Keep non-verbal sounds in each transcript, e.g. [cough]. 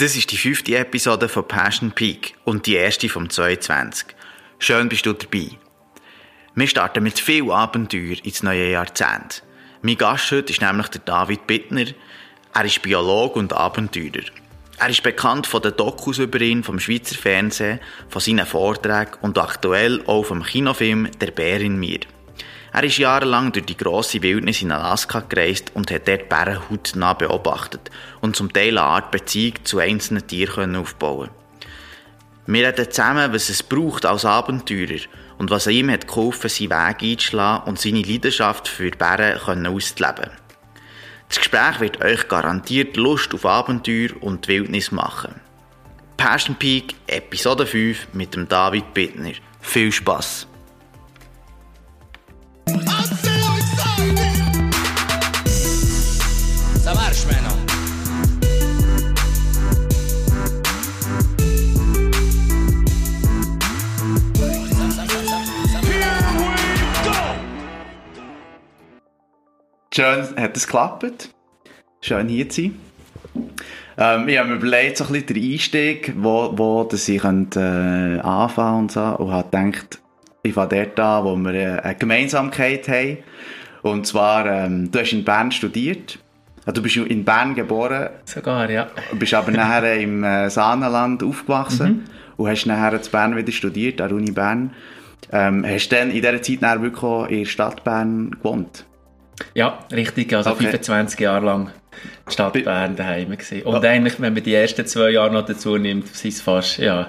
Das ist die fünfte Episode von Passion Peak und die erste vom 22. Schön bist du dabei. Wir starten mit viel Abenteuer ins neue Jahrzehnt. Mein Gast heute ist nämlich der David Bittner. Er ist Biologe und Abenteurer. Er ist bekannt von den Dokus über ihn vom Schweizer Fernsehen, von seinen Vorträgen und aktuell auch vom Kinofilm Der Bär in mir. Er ist jahrelang durch die grosse Wildnis in Alaska gereist und hat dort Bären hautnah beobachtet und zum Teil eine Art Beziehung zu einzelnen Tieren aufbauen Wir reden zusammen, was es braucht als Abenteurer und was ihm hat geholfen, seinen Weg einzuschlagen und seine Leidenschaft für Bären auszuleben. Das Gespräch wird euch garantiert Lust auf Abenteuer und Wildnis machen. Passion Peak, Episode 5 mit dem David Bittner. Viel Spaß! Schön, hat es geklappt. Schön hier zu sein. Ähm, ich habe mir überlegt, so ein bisschen den Einstieg, wo, wo dass ich könnte, äh, anfangen und so, und habe gedacht, ich fange dort an, wo wir äh, eine Gemeinsamkeit haben. Und zwar, ähm, du hast in Bern studiert. Also, du bist in Bern geboren. Sogar, ja. Bist aber nachher [laughs] im äh, Saanenland aufgewachsen Mhm. und hast nachher in Bern wieder studiert, an der Uni Bern. Ähm, hast dann in dieser Zeit nachher wirklich in der Stadt Bern gewohnt? Ja, richtig. Also Okay. 25 Jahre lang die Stadt Bern daheim gewesen. Und Ja. eigentlich, wenn man die ersten zwei Jahre noch dazu nimmt, sind es fast, ja,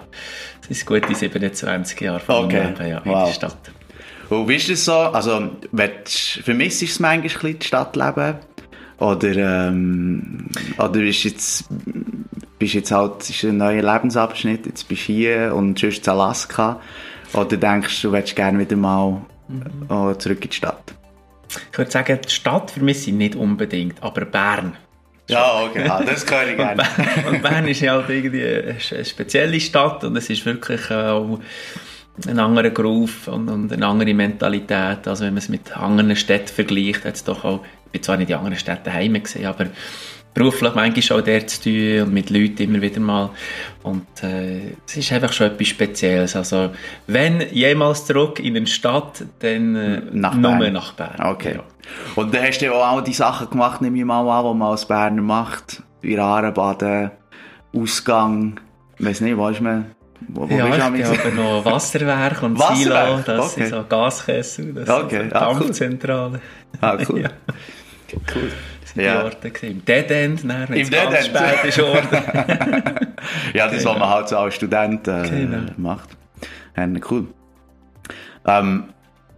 ist gute 27 Jahre von Okay. Leben ja, in Wow. der Stadt. Und wie ist es so? Also, willst- vermisst du es manchmal ein bisschen, das Stadtleben? Oder, ähm, oder ist jetzt, bist jetzt halt, ist ein neuer Lebensabschnitt, jetzt bist du hier und sonst in Alaska? Oder denkst du, du würdest gerne wieder mal äh, zurück in die Stadt? Ich würde sagen, die Stadt vermisse ich nicht unbedingt, aber Bern. Ja, okay, ah, das höre ich gerne. Und Bern ist ja halt irgendwie eine spezielle Stadt und es ist wirklich äh, auch ein anderer Groove und, und eine andere Mentalität. Also wenn man es mit anderen Städten vergleicht, hat es doch auch, ich bin zwar nicht in anderen Städten daheim gesehen, aber beruflich manchmal auch dort zu tun und mit Leuten immer wieder mal. Und äh, es ist einfach schon etwas Spezielles. Also wenn jemals zurück in eine Stadt, dann äh, Nach nur Bern. nach Bern. Okay. Ja. Und dann hast du ja auch die Sachen gemacht, nehme ich mal an, die man als Berner macht. In Arenbaden, Ausgang, ich weiß nicht, wo ist man? Wo, wo ja, ich aber noch Wasserwerk und Wasserwerk? Silo, das Okay. sind so Gaskessel, das Okay, sind so ah, cool. Dampfzentrale. Ah, cool. [laughs] Ja. Cool. Sind Ja. die Orte gewesen. Im Dead End, dann, wenn Im Dead End. spät ist worden. [laughs] Ja, das, was man halt so als Student äh, Genau. macht. Ja, cool. Ähm,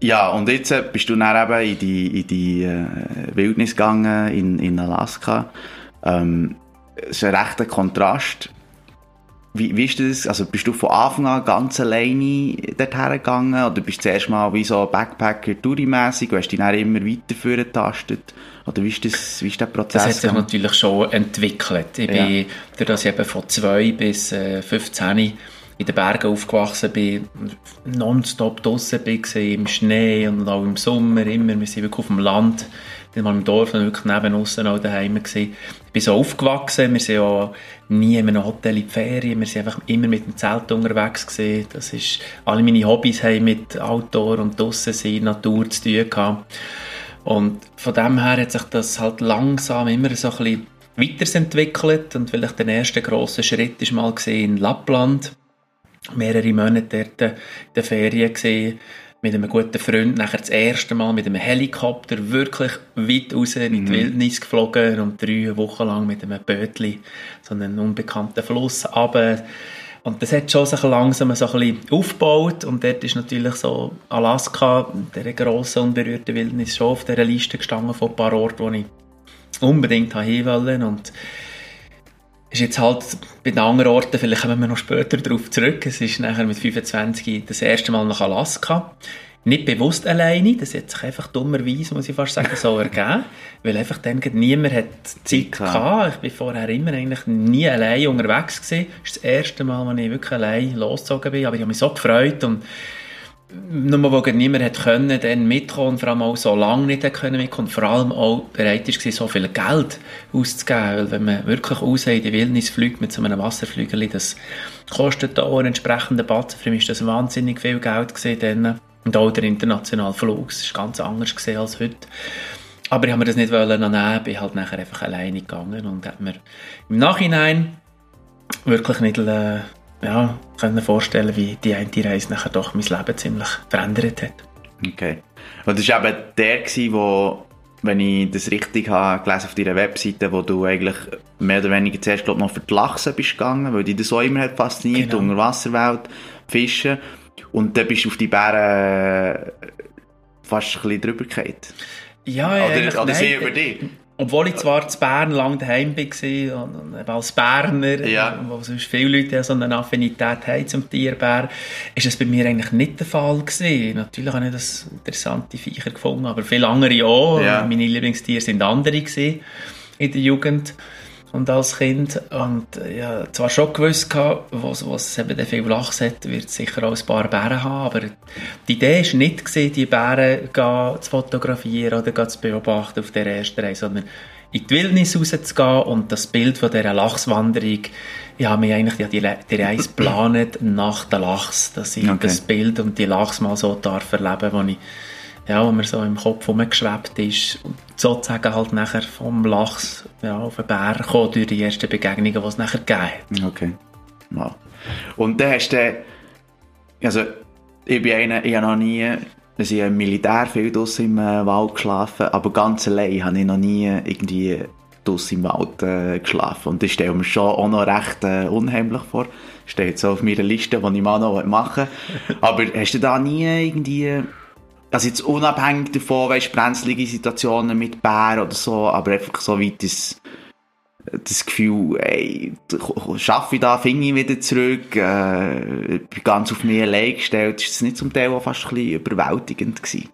ja, und jetzt äh, bist du dann eben in die, in die äh, Wildnis gegangen, in, in Alaska. Ähm, es ist ein rechter Kontrast. Wie, wie ist das? Also bist du von Anfang an ganz alleine dorthin gegangen? Oder bist du zuerst mal wie so Backpacker tourimässig und hast dich dann immer weiter vorgetastet? Oder wie ist, das, wie ist der Prozess Das hat sich gegangen? natürlich schon entwickelt. Ich Ja. bin, dadurch, dass ich eben von 2 bis äh, 15 in den Bergen aufgewachsen bin, nonstop bin, gewesen, im Schnee und auch im Sommer immer. Wir sind wirklich auf dem Land, nicht mal im Dorf, sondern wirklich neben uns auch daheim gewesen. Ich bin so aufgewachsen, wir sind ja nie in einem Hotel in die Ferien, wir sind einfach immer mit dem Zelt unterwegs gewesen. Das ist, alle meine Hobbys haben mit Outdoor und draussen sein, Natur zu tun gehabt. Und von dem her hat sich das halt langsam immer so ein weiterentwickelt und vielleicht der erste grosse Schritt ist mal in Lappland. Mehrere Monate dort in der Ferien gesehen mit einem guten Freund, nachher das erste Mal mit einem Helikopter wirklich weit raus in die Wildnis geflogen und drei Wochen lang mit einem Bötli so einen unbekannten Fluss runter. Und das hat schon sich langsam so ein bisschen aufgebaut und dort ist natürlich so Alaska, der grossen unberührten Wildnis, schon auf dieser Liste gestanden von ein paar Orten, wo ich unbedingt hin wollte und ist jetzt halt bei den anderen Orten, vielleicht kommen wir noch später darauf zurück, es ist nachher mit 25 das erste Mal nach Alaska. Nicht bewusst alleine, das hat sich einfach dummerweise, muss ich fast sagen, so [laughs] ergeben, weil einfach dann niemand hat Zeit gehabt. gehabt. Ich bin vorher immer eigentlich nie allein unterwegs gewesen. Das ist das erste Mal, als ich wirklich allein losgezogen bin, aber ich habe mich so gefreut und nur wo niemand hat können, dann mitkommen, vor allem auch so lange nicht hat können mitkommen, vor allem auch bereit war, so viel Geld auszugeben, weil wenn man wirklich raus in die Wildnis fliegt mit so einem Wasserflügel, das kostet auch einen entsprechenden Batzen, für mich war das wahnsinnig viel Geld gewesen und auch der internationale Flug, das war ganz anders gesehen als heute. Aber ich habe mir das nicht wollen nehmen, bin halt nachher einfach alleine gegangen und habe mir im Nachhinein wirklich nicht äh, ja, können vorstellen, wie die eine Reise nachher doch mein Leben ziemlich verändert hat. Okay. Und das war eben der, wo, wenn ich das richtig habe gelesen auf deiner Webseite, wo du eigentlich mehr oder weniger zuerst glaub, noch für die Lachse bist gegangen, weil dich das auch immer hat fasziniert, genau. Unterwasserwelt, Fischen. Und dann bist du auf die Bären fast ein bisschen drüber gefallen. Ja, ja. Oder, oder sie über dich. Obwohl ich zwar zu Bern lang daheim war, und als Berner, ja. wo sonst viele Leute so eine Affinität haben zum Tierbär, ist das bei mir eigentlich nicht der Fall gewesen. Natürlich habe ich das interessante Viecher gefunden, aber viele andere auch. Ja. Meine Lieblingstiere sind andere gewesen in der Jugend und als Kind. Und ja, zwar schon gewusst gehabt, was, was eben viel Lachs hat, wird sicher auch ein paar Bären haben, aber die Idee war nicht gewesen, die Bären zu fotografieren oder zu beobachten auf der ersten Reise, sondern in die Wildnis rauszugehen und das Bild von dieser Lachswanderung, ich habe mir eigentlich die, die Reise geplant nach der Lachs, dass ich okay. das Bild und die Lachs mal so darf erleben, ich ja, wo mir so im Kopf rumgeschwebt ist. Und sozusagen halt nachher vom Lachs ja, auf den Bär gekommen durch die ersten Begegnungen, die es nachher gegeben. Okay. Wow. Und dann hast du, also ich bin einer, ich habe noch nie, also ich habe Militär viel draussen im äh, Wald geschlafen, aber ganz allein habe ich noch nie irgendwie draussen im Wald äh, geschlafen. Und das stelle mir schon auch noch recht äh, unheimlich vor. Steht so auf meiner Liste, die ich mal noch machen will. Aber hast du da nie irgendwie also jetzt unabhängig davon, weißt brenzlige Situationen mit Bär oder so, aber einfach so weit das, das Gefühl, ey, schaffe ich da, finde ich wieder zurück, äh, bin ganz auf mich allein gestellt, ist es nicht zum Teil auch fast ein bisschen überwältigend gewesen?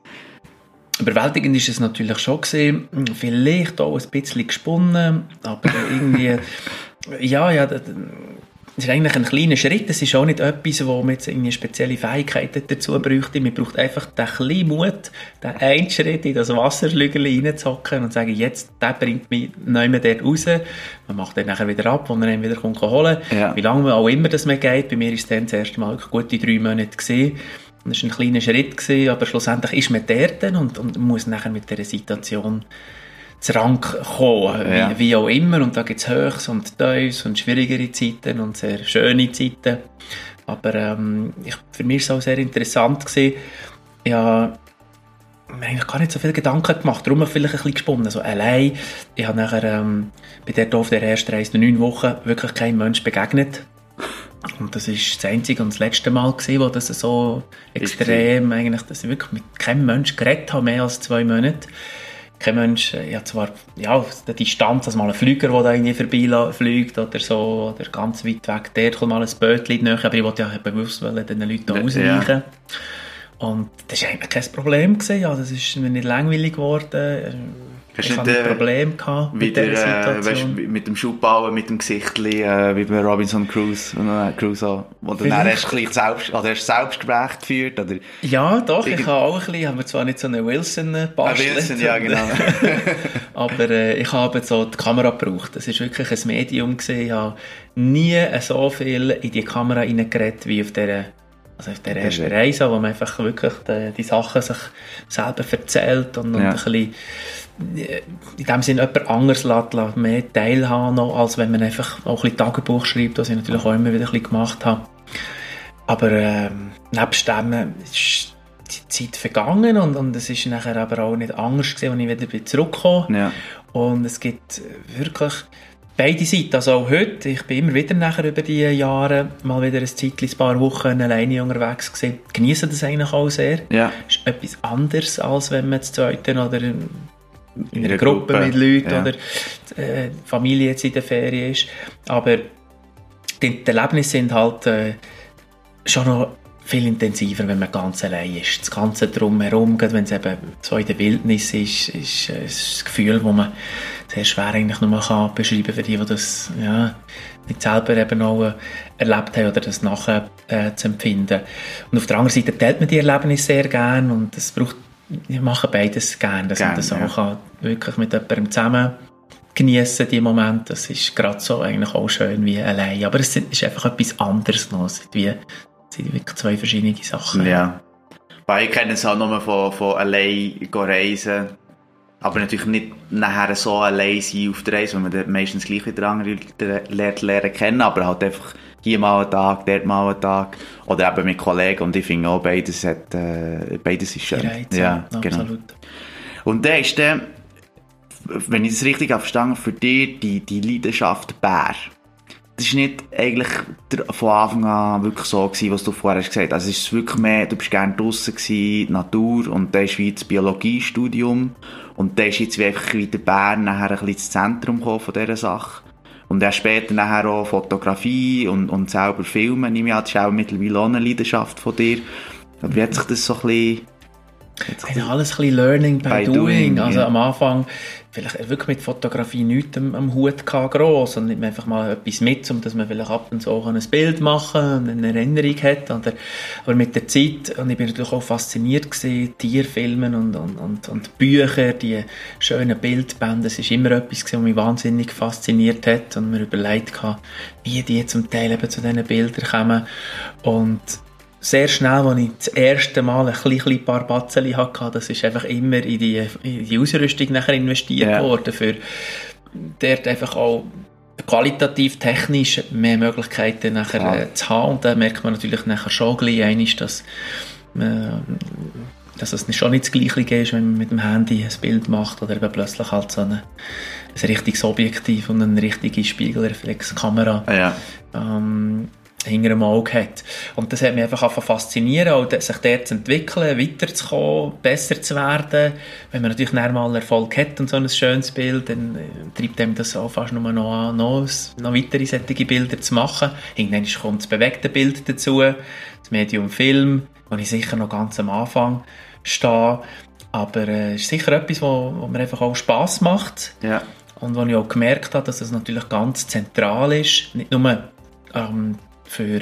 Überwältigend ist es natürlich schon gesehen, vielleicht auch ein bisschen gesponnen, aber irgendwie, [laughs] ja, ja, das ist eigentlich ein kleiner Schritt. Das ist auch nicht etwas, wo man jetzt eine spezielle Fähigkeit dazu bräuchte. Man braucht einfach den kleinen Mut, den einen Schritt in das Wasserschlügel reinzocken und sagen, jetzt, der bringt mich nicht mehr dort raus. Man macht den nachher wieder ab, wo man ihn wieder kommt holen ja. Wie lange auch immer das mir geht. Bei mir ist es dann das erste Mal gute drei Monate gesehen. Das war ein kleiner Schritt, gewesen, aber schlussendlich ist man dort und, und muss nachher mit dieser Situation zu Rang kommen, ja. wie, wie, auch immer. Und da gibt es Höchst und Tiefs und schwierigere Zeiten und sehr schöne Zeiten. Aber ähm, ich, für mich war es auch sehr interessant. Gewesen. Ich habe mir eigentlich gar nicht so viele Gedanken gemacht, darum vielleicht ein bisschen gesponnen. Also allein, ich habe nachher ähm, bei der auf der ersten Reise neun Wochen wirklich kein Mensch begegnet. Und das ist das einzige und das letzte Mal gewesen, wo das so extrem eigentlich, dass ich wirklich mit keinem Mensch geredet habe, mehr als zwei Monate kein Mensch, äh, ja zwar, ja, der Distanz, also mal ein Flüger, der da irgendwie vorbeifliegt oder so, oder ganz weit weg, der kommt mal ein Bötchen näher, aber ich wollte ja bewusst den Leuten ausweichen. Ja. Und das war eigentlich kein Problem. Gewesen. Ja, das ist mir nicht langweilig geworden. Hast ich hatte ein Problem gehabt mit wieder, dieser Situation. Äh, weißt, mit dem Schuhbauen, mit dem Gesicht, äh, wie bei Robinson Crusoe, äh, Crusoe wo du dann erst gleich selbst, also erst Selbstgespräch geführt, oder? Ja, doch, ich habe auch ein bisschen, haben wir zwar nicht so einen Wilson bastelt. Wilson, ja, genau. [laughs] aber äh, ich habe so die Kamera gebraucht. Das war wirklich ein Medium gewesen. Ich habe nie so viel in die Kamera reingeredet wie auf dieser also auf der ersten Reise, wo man einfach wirklich die, die Sachen sich selber erzählt und, und ja. ein bisschen in dem Sinne jemand anderes lässt, mehr teilhaben noch, als wenn man einfach auch ein bisschen Tagebuch schreibt, was ich natürlich auch immer wieder ein bisschen gemacht habe. Aber ähm, nebst dem ist die Zeit vergangen und, und es ist nachher aber auch nicht anders gewesen, als ich wieder zurückgekommen ja. Und es gibt wirklich beide Seiten, also auch heute, ich bin immer wieder nachher über die Jahre mal wieder ein Zeitchen, ein paar Wochen alleine unterwegs gewesen. Genieße das eigentlich auch sehr. Ja. ist etwas anderes, als wenn man zu zweiten oder in einer Gruppe, Gruppe, mit Leuten ja. oder äh, Familie jetzt in der Ferien ist. Aber die, die Erlebnisse sind halt äh, schon noch viel intensiver, wenn man ganz allein ist. Das Ganze drumherum, gerade wenn es eben so in der Wildnis ist, ist, äh, ist das Gefühl, wo man sehr schwer eigentlich nur kann beschreiben für die, die das ja, nicht selber eben auch äh, erlebt haben oder das nachher äh, zu empfinden. Und auf der anderen Seite teilt man die Erlebnisse sehr gern und es braucht, ich mache beides gern, dass gern, man das auch ja. kann, wirklich mit jemandem zusammen genießen die Momente. Das ist gerade so eigentlich auch schön wie allein. Aber es ist einfach etwas anderes noch. Es sind, wie, es sind wirklich zwei verschiedene Sachen. Ja. Weil ich kenne es auch nur von, von allein reisen. Aber natürlich nicht nachher so allein sein auf der Reise, weil man meistens gleich wieder andere lernt lernen kennen, aber halt einfach hier mal einen Tag, dort mal einen Tag. Oder eben mit Kollegen und ich finde auch, beides, hat, äh, beides ist schön. Reiz, ja, genau. Und dann ist dann, wenn ich das richtig habe verstanden für dich die, die Leidenschaft Bär. Das war nicht eigentlich von Anfang an wirklich so gewesen, was du vorher hast gesagt hast. Also es ist wirklich mehr, du bist gerne draussen gewesen, Natur, und dann ist wie das Biologiestudium. Und dann ist jetzt wie einfach wieder Bern nachher ein bisschen ins Zentrum von dieser Sache. Und dann später nachher auch Fotografie und, und selber Filmen, nehme ich an, das ist auch mittlerweile auch eine Leidenschaft von dir. Wie hat sich das so ein bisschen ja, alles ein bisschen Learning by, by doing. doing. Also yeah. am Anfang vielleicht wirklich mit Fotografie nichts am, am Hut gehabt, gross, und nimmt einfach mal etwas mit, um dass man vielleicht ab und zu auch ein Bild machen und eine Erinnerung hat. Oder, aber mit der Zeit, und ich bin natürlich auch fasziniert gewesen, Tierfilmen und, und, und, und Bücher, die schönen Bildbände, das ist immer etwas gewesen, was mich wahnsinnig fasziniert hat und mir überlegt habe, wie die zum Teil eben zu diesen Bildern kommen. Und sehr schnell, als ich das erste Mal ein kleines paar Batzeli hatte, das ist einfach immer in die, in die Ausrüstung nachher investiert yeah. worden, für dort einfach auch qualitativ, technisch mehr Möglichkeiten nachher ja. äh, zu haben. Und da merkt man natürlich nachher schon gleich dass, äh, dass es schon nicht das Gleiche ist, wenn man mit dem Handy ein Bild macht oder eben plötzlich halt so eine, ein richtiges Objektiv und eine richtige Spiegelreflexkamera. Ja. Ähm, hinter dem Auge hat. Und das hat mich einfach faszinieren, auch sich dort zu entwickeln, weiterzukommen, besser zu werden. Wenn man natürlich mal Erfolg hat und so ein schönes Bild, dann äh, treibt einem das auch fast nur noch an, noch, noch weitere solche Bilder zu machen. Irgendwann kommt das bewegte Bild dazu, das Medium Film, wo ich sicher noch ganz am Anfang stehe. Aber es äh, ist sicher etwas, wo, wo mir einfach auch Spass macht. Ja. Und wo ich auch gemerkt habe, dass das natürlich ganz zentral ist, nicht nur ähm, für,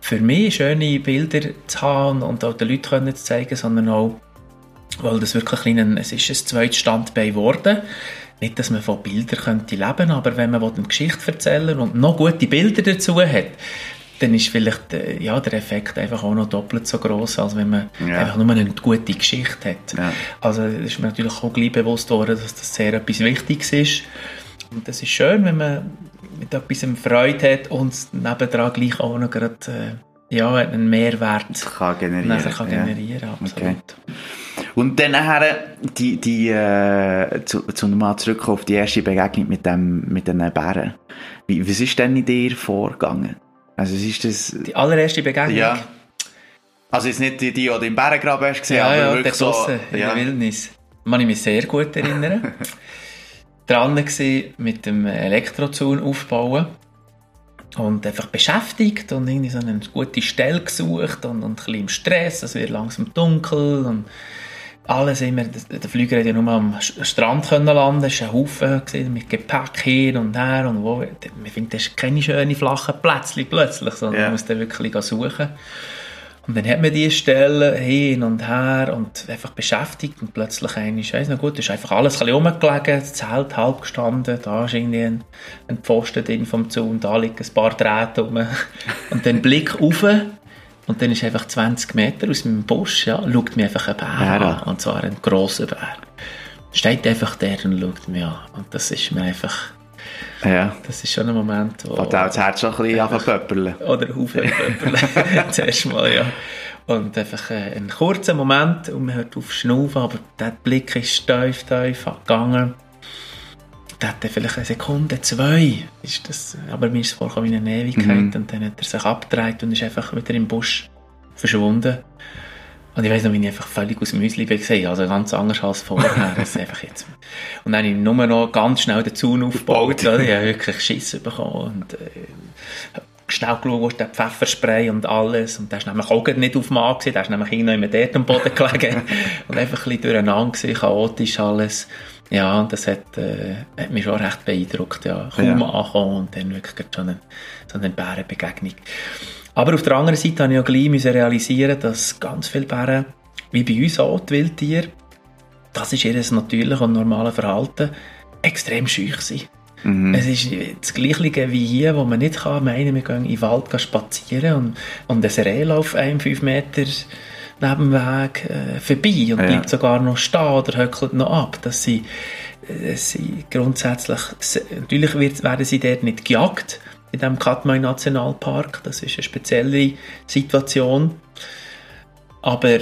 für mich schöne Bilder zu haben und auch den Leuten zu zeigen, sondern auch, weil das wirklich ein, es ist ein zweites Standbein geworden. Nicht, dass man von Bildern könnte leben aber wenn man eine Geschichte erzählen und noch gute Bilder dazu hat, dann ist vielleicht äh, ja, der Effekt einfach auch noch doppelt so groß, als wenn man ja. einfach nur eine gute Geschichte hat. Ja. Also ist mir natürlich auch gleich bewusst worden, dass das sehr etwas Wichtiges ist. Und das ist schön, wenn man mit etwas Freude hat und nebendran gleich auch noch gerade, äh, ja, einen Mehrwert kann generieren kann. generieren ja. absolut. Okay. Und dann nachher, die, die, äh, zu, zu nochmal zurück auf die erste Begegnung mit, dem, mit den Bären. Wie, was ist denn in dir vorgegangen? Also, ist das... Die allererste Begegnung? Ja. Also, jetzt nicht die, die, die du im Bärengraben hast gesehen, ja, aber ja, wirklich so... in ja. der Wildnis. Man ich mich sehr gut erinnern. [laughs] dran gewesen, mit dem Elektrozaun aufbauen und einfach beschäftigt und irgendwie so eine gute Stelle gesucht und, und ein bisschen im Stress, es wird langsam dunkel und alles immer, der Flüger hätte ja nur am Strand können landen, es war ein Haufen mit Gepäck hin und her und wo, man findet, das ist keine schönen flachen Plätzchen plötzlich, sondern yeah. man muss dann wirklich suchen. Und dann hat man diese Stellen hin und her und einfach beschäftigt und plötzlich ich weiss noch gut, ist einfach alles ein rumgelegen, das Zelt halb gestanden, da ist irgendwie ein, ein Pfosten drin vom Zaun, da liegen ein paar Drähte rum. [laughs] Und dann Blick rauf und dann ist einfach 20 Meter aus meinem Busch, ja, schaut mir einfach ein Bär ja. an, und zwar ein grosser Bär. Steht einfach der und schaut mich an und das ist mir einfach ja. Das ist schon ein Moment, wo... Hat auch das Herz schon ein bisschen angefangen Oder Haufen pöppeln. [laughs] Zuerst mal, ja. Und einfach äh, ein kurzer Moment und man hört auf Schnaufen, aber der Blick ist tief, tief gegangen. Der hat vielleicht eine Sekunde, zwei, ist das, aber mir ist es vorgekommen wie eine Ewigkeit mhm. und dann hat er sich abgedreht und ist einfach wieder im Busch verschwunden. Und ich weiß noch, wie ich einfach völlig aus dem Müsli war, also ganz anders als vorher. das einfach jetzt. Und dann habe ich nur noch ganz schnell den Zaun aufgebaut, oder? Ich habe wirklich Schiss bekommen und, äh, schnell geschaut, der Pfefferspray und alles. Und der ist nämlich auch nicht auf dem Mann der ist nämlich irgendwo dort am Boden gelegen. [laughs] und einfach ein bisschen durcheinander gewesen, chaotisch alles. Ja, das hat, äh, hat mich schon recht beeindruckt. Ja. Kaum ja. ankommen und dann wirklich schon eine, so eine Bärenbegegnung. Aber auf der anderen Seite habe ich auch gleich realisieren dass ganz viele Bären, wie bei uns auch, die Wildtiere, das ist ihr natürliches und normales Verhalten, extrem schüch sind. Mhm. Es ist das Gleiche wie hier, wo man nicht kann meinen, wir gehen in den Wald spazieren und, und ein Reh läuft einem fünf Meter neben dem Weg äh, vorbei und ja. bleibt sogar noch stehen oder höckelt noch ab. Dass sie, äh, sie grundsätzlich, natürlich wird, werden sie dort nicht gejagt, in dem Katmai Nationalpark. Das ist eine spezielle Situation. Aber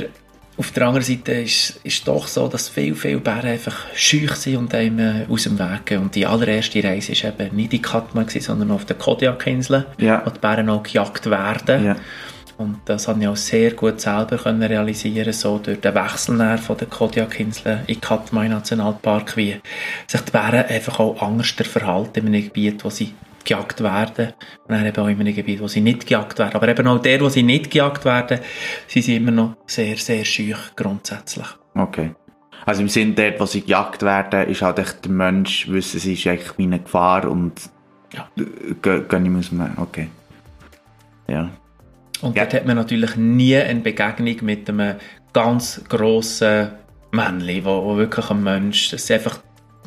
auf der anderen Seite ist es doch so, dass viele, viele Bären einfach schüch sind und einem äh, aus dem Weg gehen. Und die allererste Reise war eben nicht in Katmai, sondern auf der Kodiak-Insel, ja. wo die Bären auch gejagt werden. Ja. Und das habe ich auch sehr gut selber können realisieren so durch den Wechsel von der Kodiak-Insel in Katmai Nationalpark, wie sich die Bären einfach auch anders verhalten in einem Gebiet, wo sie gejagt werden. Und dann eben auch in einem Gebiet, wo sie nicht gejagt werden. Aber eben auch der, wo sie nicht gejagt werden, sind sie immer noch sehr, sehr schüch grundsätzlich. Okay. Also im Sinne dort, wo sie gejagt werden, ist halt echt der Mensch, wissen sie, ist eigentlich meine Gefahr und ja. gehen nicht aus dem Okay. Ja. Und ja. dort hat man natürlich nie eine Begegnung mit einem ganz grossen Männchen, wo, wo wirklich ein Mensch, das ist einfach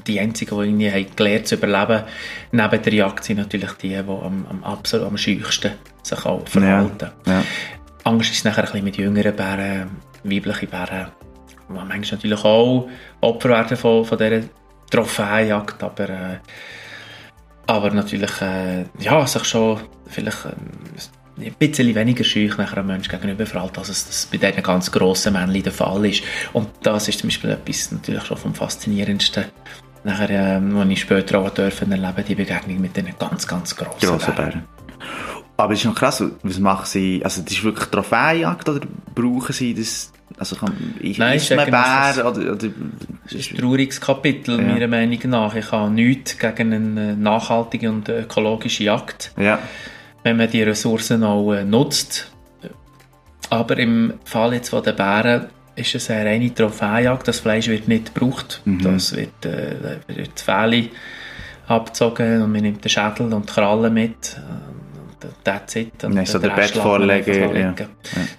die einzigen, die irgendwie haben gelernt zu überleben, neben der Jagd sind natürlich die, die am, am absolut am scheuchsten sich auch verhalten. Ja, ja. Angst ist es nachher ein bisschen mit jüngeren Bären, weiblichen Bären, die manchmal natürlich auch Opfer werden von, von dieser Trophäenjagd, aber, äh, aber natürlich äh, ja, sich schon vielleicht äh, ein bisschen weniger schüch nachher einem Menschen gegenüber verhalten, als es das bei diesen ganz grossen Männchen der Fall ist. Und das ist zum Beispiel etwas natürlich schon vom Faszinierendsten Nachher, ähm, als ich später auch dürfen erleben, die Begegnung mit diesen ganz, ganz grossen, grossen Bären. Bären. Aber es ist noch krass, was machen sie, also das ist wirklich Trophäenjagd oder brauchen sie das, also kann, ich, Nein, ist man Bär oder, oder... Das ist ein trauriges Kapitel, ja. meiner Meinung nach. Ich habe nichts gegen eine nachhaltige und ökologische Jagd. Ja. Wenn man die Ressourcen auch äh, nutzt. Aber im Fall jetzt von den Bären ist es eine reine Trophäejagd. Das Fleisch wird nicht gebraucht. Mhm. Das wird, äh, wird Fähle abgezogen und man nimmt den Schädel und die Krallen mit. That's it. Und Nein, so der Bett vorlegen. Ja. Ja.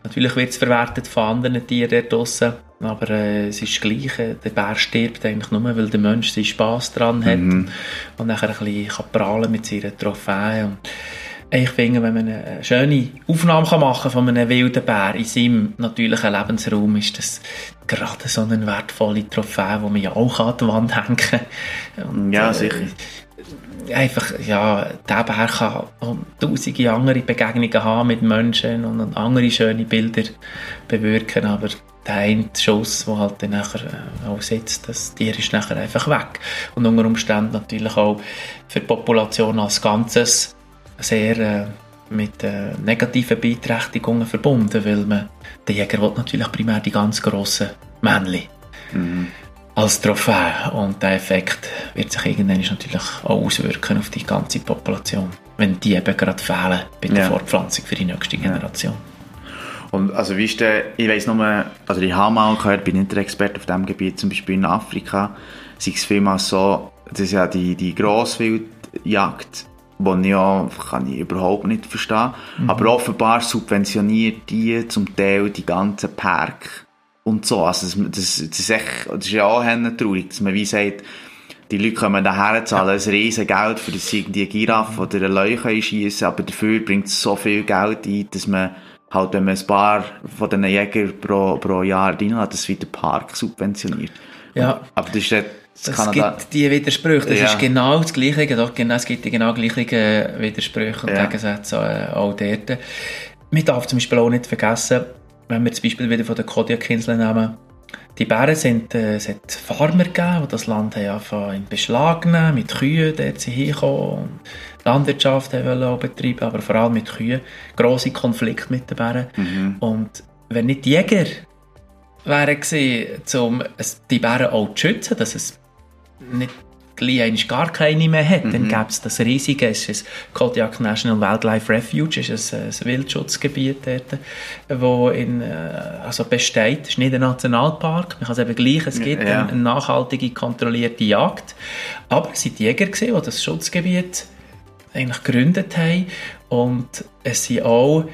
Natürlich wird es verwertet von anderen Tieren dort draussen. Aber äh, es ist das Gleiche. Der Bär stirbt eigentlich nur, weil der Mensch seinen Spass dran hat mhm. und nachher ein bisschen prahlen mit seiner Trophäe. Und ich finde, wenn man eine schöne Aufnahme machen kann von einem wilden Bär in seinem natürlichen Lebensraum, ist das gerade so eine wertvolle Trophäe, die man ja auch an die Wand hängen kann. ja, äh, sicher. Einfach, ja, der Bär kann tausende andere Begegnungen haben mit Menschen und andere schöne Bilder bewirken, aber der eine Schuss, der halt dann nachher äh, auch sitzt, das Tier ist nachher einfach weg. Und unter Umständen natürlich auch für die Population als Ganzes sehr äh, mit äh, negativen Beeinträchtigungen verbunden, weil man, der Jäger will natürlich primär die ganz grossen Männchen mhm. als Trophäe und der Effekt wird sich irgendwann natürlich auch auswirken auf die ganze Population, wenn die eben gerade fehlen bei der ja. Fortpflanzung für die nächste Generation. Ja. Und also wie ist der, ich weiss nur, also ich habe mal gehört, bin nicht der Experte auf diesem Gebiet, zum Beispiel in Afrika, sei es vielmals so, das ist ja die, die Grosswildjagd, die ja, kann ich überhaupt nicht verstehen. Mhm. Aber offenbar subventioniert die zum Teil die ganzen Park und so. Also das, das, das, ist, echt, das ist ja auch traurig, dass man wie sagt, die Leute kommen daher, zahlen ein riesen Geld, für das sie irgendwie Giraffe oder eine Leuche schießen, aber dafür bringt es so viel Geld ein, dass man halt, wenn man ein paar von diesen Jägern pro, pro Jahr reinlässt, das wieder Park subventioniert. Ja. Aber das ist es gibt die Widersprüche. Das ja. ist genau das Gleiche. Doch, genau, es gibt die genau gleichen Widersprüche und ja. Gegensätze äh, auch dort. Man darf zum Beispiel auch nicht vergessen, wenn wir das Beispiel wieder von der Kodiak-Insel nehmen, die Bären sind, äh, es hat Farmer gegeben, die das Land haben in Beschlag nehmen, mit Kühen, dort sind hingekommen Landwirtschaft auch betreiben, aber vor allem mit Kühen. Grosse Konflikte mit den Bären. Mhm. Und wenn nicht die Jäger wären gewesen, um die Bären auch zu schützen, dass es nicht gleich gar keine mehr hat, mhm. dann gäbe es das riesige, es ist Kodiak National Wildlife Refuge, es ist ein, ein Wildschutzgebiet dort, wo in, äh, also besteht, es ist nicht ein Nationalpark, man kann es eben gleich, es gibt ja. eine, eine, nachhaltige, kontrollierte Jagd, aber es sind Jäger gesehen, die das Schutzgebiet eigentlich gegründet haben. Und es sind auch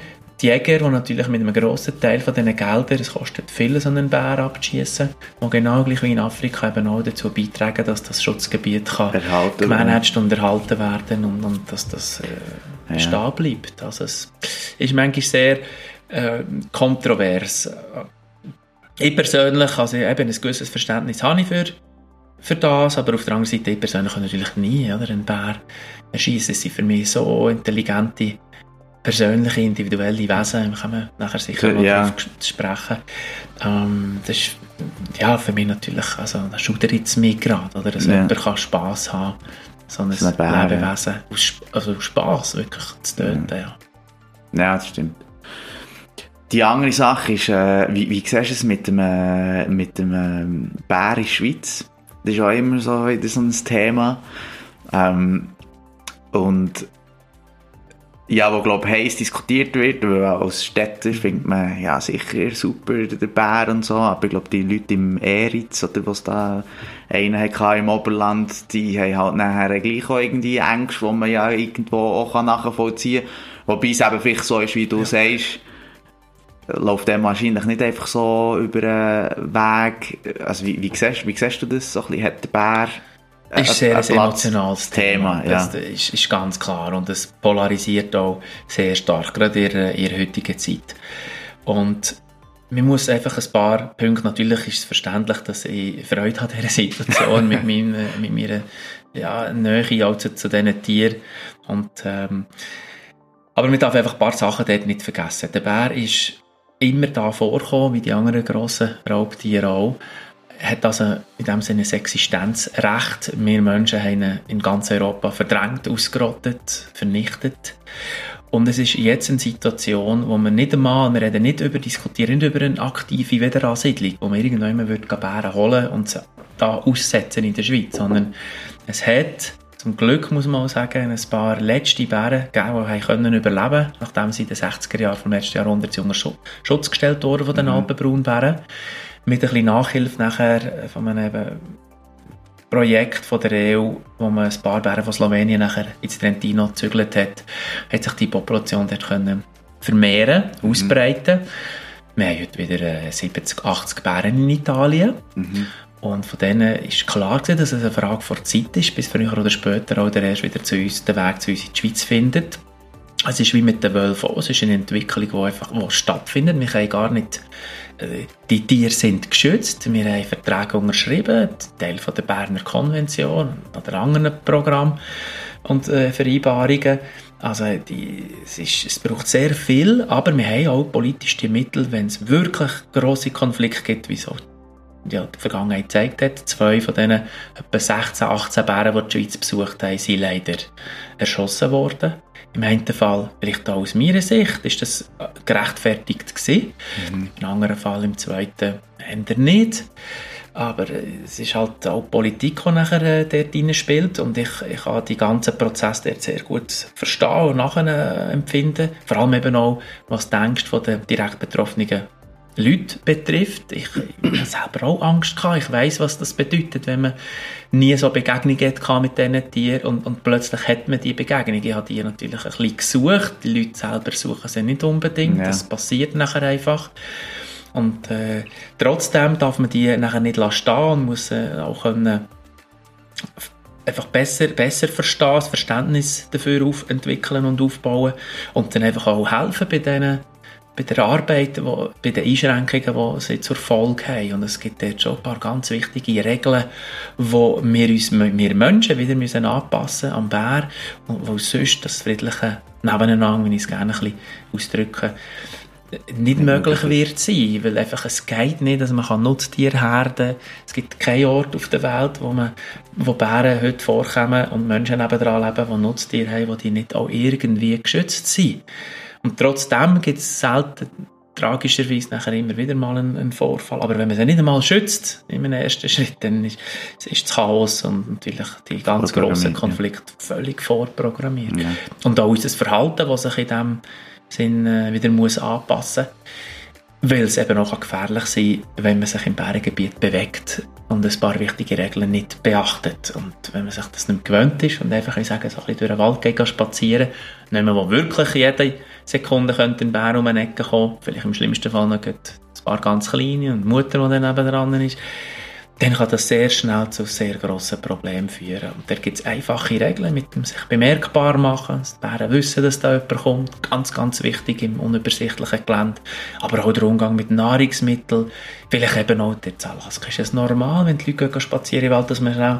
die Jäger, die natürlich mit einem grossen Teil von diesen Geldern, es kostet viel, so einen Bär abzuschießen, die genau gleich wie in Afrika eben auch dazu beitragen, dass das Schutzgebiet kann gemanagt und erhalten werden und, und dass das äh, ja. bleibt. Also es ist manchmal sehr äh, kontrovers. Ich persönlich, also eben ein gewisses Verständnis habe ich für, für das, aber auf der anderen Seite, ich persönlich kann natürlich nie oder, einen Bär erschießen. Es sind für mich so intelligente persönliche, individuelle Wesen, können wir nachher sicher noch ja. sprechen. Ähm, das ist ja, für mich natürlich, also da schudert es mich gerade, oder, dass ja. jemand kann Spass haben so ein Lebewesen, aus, also aus Spass wirklich zu töten, ja. ja. das stimmt. Die andere Sache ist, äh, wie, wie siehst du es mit dem, äh, mit dem äh, Bär in der Schweiz? Das ist auch immer so, so ein Thema. Ähm, und ja, wo glaube heiß diskutiert wird, weil als Städter findet man ja sicher super den Bär und so, aber ich glaube die Leute im Eritz oder was da einen hatte im Oberland, die haben halt nachher gleich auch irgendwie Ängste, die man ja irgendwo auch nachvollziehen kann. Wobei es eben vielleicht so ist, wie du ja. sagst, läuft der wahrscheinlich nicht einfach so über einen Weg. Also wie, wie, siehst, wie siehst du das? So ein bisschen, hat der Bär ist ein sehr ein emotionales Thema. Thema ja. Das ist, ist, ganz klar und es polarisiert auch sehr stark, gerade in ihrer heutigen Zeit. Und man muss einfach ein paar Punkte, natürlich ist es verständlich, dass ich Freude habe an dieser Situation mit, [laughs] meinem, mit meiner ja, Nähe auch zu, zu diesen Tieren. Und, ähm, aber man darf einfach ein paar Sachen dort nicht vergessen. Der Bär ist immer da vorgekommen, wie die anderen grossen Raubtiere auch hat also in dem Sinne ein Existenzrecht. Wir Menschen haben ihn in ganz Europa verdrängt, ausgerottet, vernichtet. Und es ist jetzt eine Situation, wo man nicht einmal, wir reden nicht über, diskutieren nicht über eine aktive Wiederansiedlung, wo man irgendwann würde Bären holen und sie da aussetzen in der Schweiz, sondern es hat zum Glück muss man auch sagen, ein paar letzte Bären gegeben, die können überleben nachdem sie in den 60er Jahren vom letzten Jahrhundert unter Schutz gestellt wurden von den mhm. Alpenbraunbären mit ein bisschen Nachhilfe nachher von einem Projekt von der EU, wo man ein paar Bären von Slowenien nachher ins Trentino gezügelt hat, hat sich die Population dort können vermehren, mhm. ausbreiten. Wir haben heute wieder 70, äh, 80 Bären in Italien. Mhm. Und von denen ist klar gewesen, dass es eine Frage vor Zeit ist, bis früher oder später der erst wieder zu uns, den Weg zu uns in die Schweiz findet. Es ist wie mit den Wölfen Es ist eine Entwicklung, die einfach die stattfindet. Wir können gar nicht äh, die Tiere sind geschützt. Wir haben Verträge unterschrieben, Teil der Berner Konvention oder anderen Programmen und äh, Vereinbarungen. Also die, es, ist, es braucht sehr viel, aber wir haben auch politische Mittel, wenn es wirklich große Konflikte gibt, wie so ja, die Vergangenheit gezeigt hat. Zwei von diesen etwa 16, 18 Bären, die die Schweiz besucht haben, sind leider erschossen worden. Im einen Fall, vielleicht auch aus meiner Sicht, ist das gerechtfertigt gewesen. Mhm. Im anderen Fall, im zweiten, eher nicht. Aber es ist halt auch Politik, die nachher äh, dort spielt. Und ich, ich kann die ganzen Prozesse dort sehr gut verstehen und nachempfinden. Vor allem eben auch, was du denkst von den direkt Betroffenen Leute betrifft. Ich, ich habe selber auch Angst gehabt. Ich weiß, was das bedeutet, wenn man nie so Begegnungen hat mit diesen Tieren und, und plötzlich hat man die Begegnung. Ich habe die natürlich ein bisschen gesucht. Die Leute selber suchen sie nicht unbedingt. Ja. Das passiert nachher einfach. Und äh, trotzdem darf man die nachher nicht stehen und muss äh, auch können einfach besser, besser verstehen, das Verständnis dafür auf, entwickeln und aufbauen und dann einfach auch helfen bei diesen bei der Arbeit, wo, bei den Einschränkungen, die sie zur Folge haben. Und es gibt dort schon ein paar ganz wichtige Regeln, wo wir uns, wir Menschen wieder müssen anpassen am Bär, und wo sonst das friedliche Nebeneinander, wenn ich es gerne ein bisschen ausdrücke, nicht möglich wird sein, weil einfach es geht nicht, dass man kann. Es gibt keinen Ort auf der Welt, wo, man, wo Bären heute vorkommen und Menschen nebenan leben, die Nutztiere haben, die nicht auch irgendwie geschützt sind. Und trotzdem gibt es selten tragischerweise nachher immer wieder mal ein, ein, Vorfall. Aber wenn man sie nicht einmal schützt, einem ersten Schritt, dann ist, ist das Chaos und natürlich die ganz grossen Konflikte ja. völlig vorprogrammiert. Ja. Und auch unser Verhalten, das sich in dem Sinn äh, wieder muss anpassen muss weil es eben auch gefährlich sein kann, wenn man sich im Berggebiet bewegt und ein paar wichtige Regeln nicht beachtet. Und wenn man sich das nicht gewöhnt ist und einfach, ich sage, so ein bisschen durch den Wald geht, spazieren, mehr, wo wirklich jede Sekunde könnte ein Bär um eine Ecke kommen, vielleicht im schlimmsten Fall noch ein paar ganz kleine und die Mutter, die dann nebenan ist, dann kann das sehr schnell zu sehr grossen Problemen führen. Und da gibt es einfache Regeln mit dem sich bemerkbar machen, dass die Bären wissen, dass da jemand kommt. Ganz, ganz wichtig im unübersichtlichen Gelände. Aber auch der Umgang mit Nahrungsmitteln. Vielleicht eben auch der Zellhask. Ist es normal, wenn die Leute spazieren Wald, dass man auch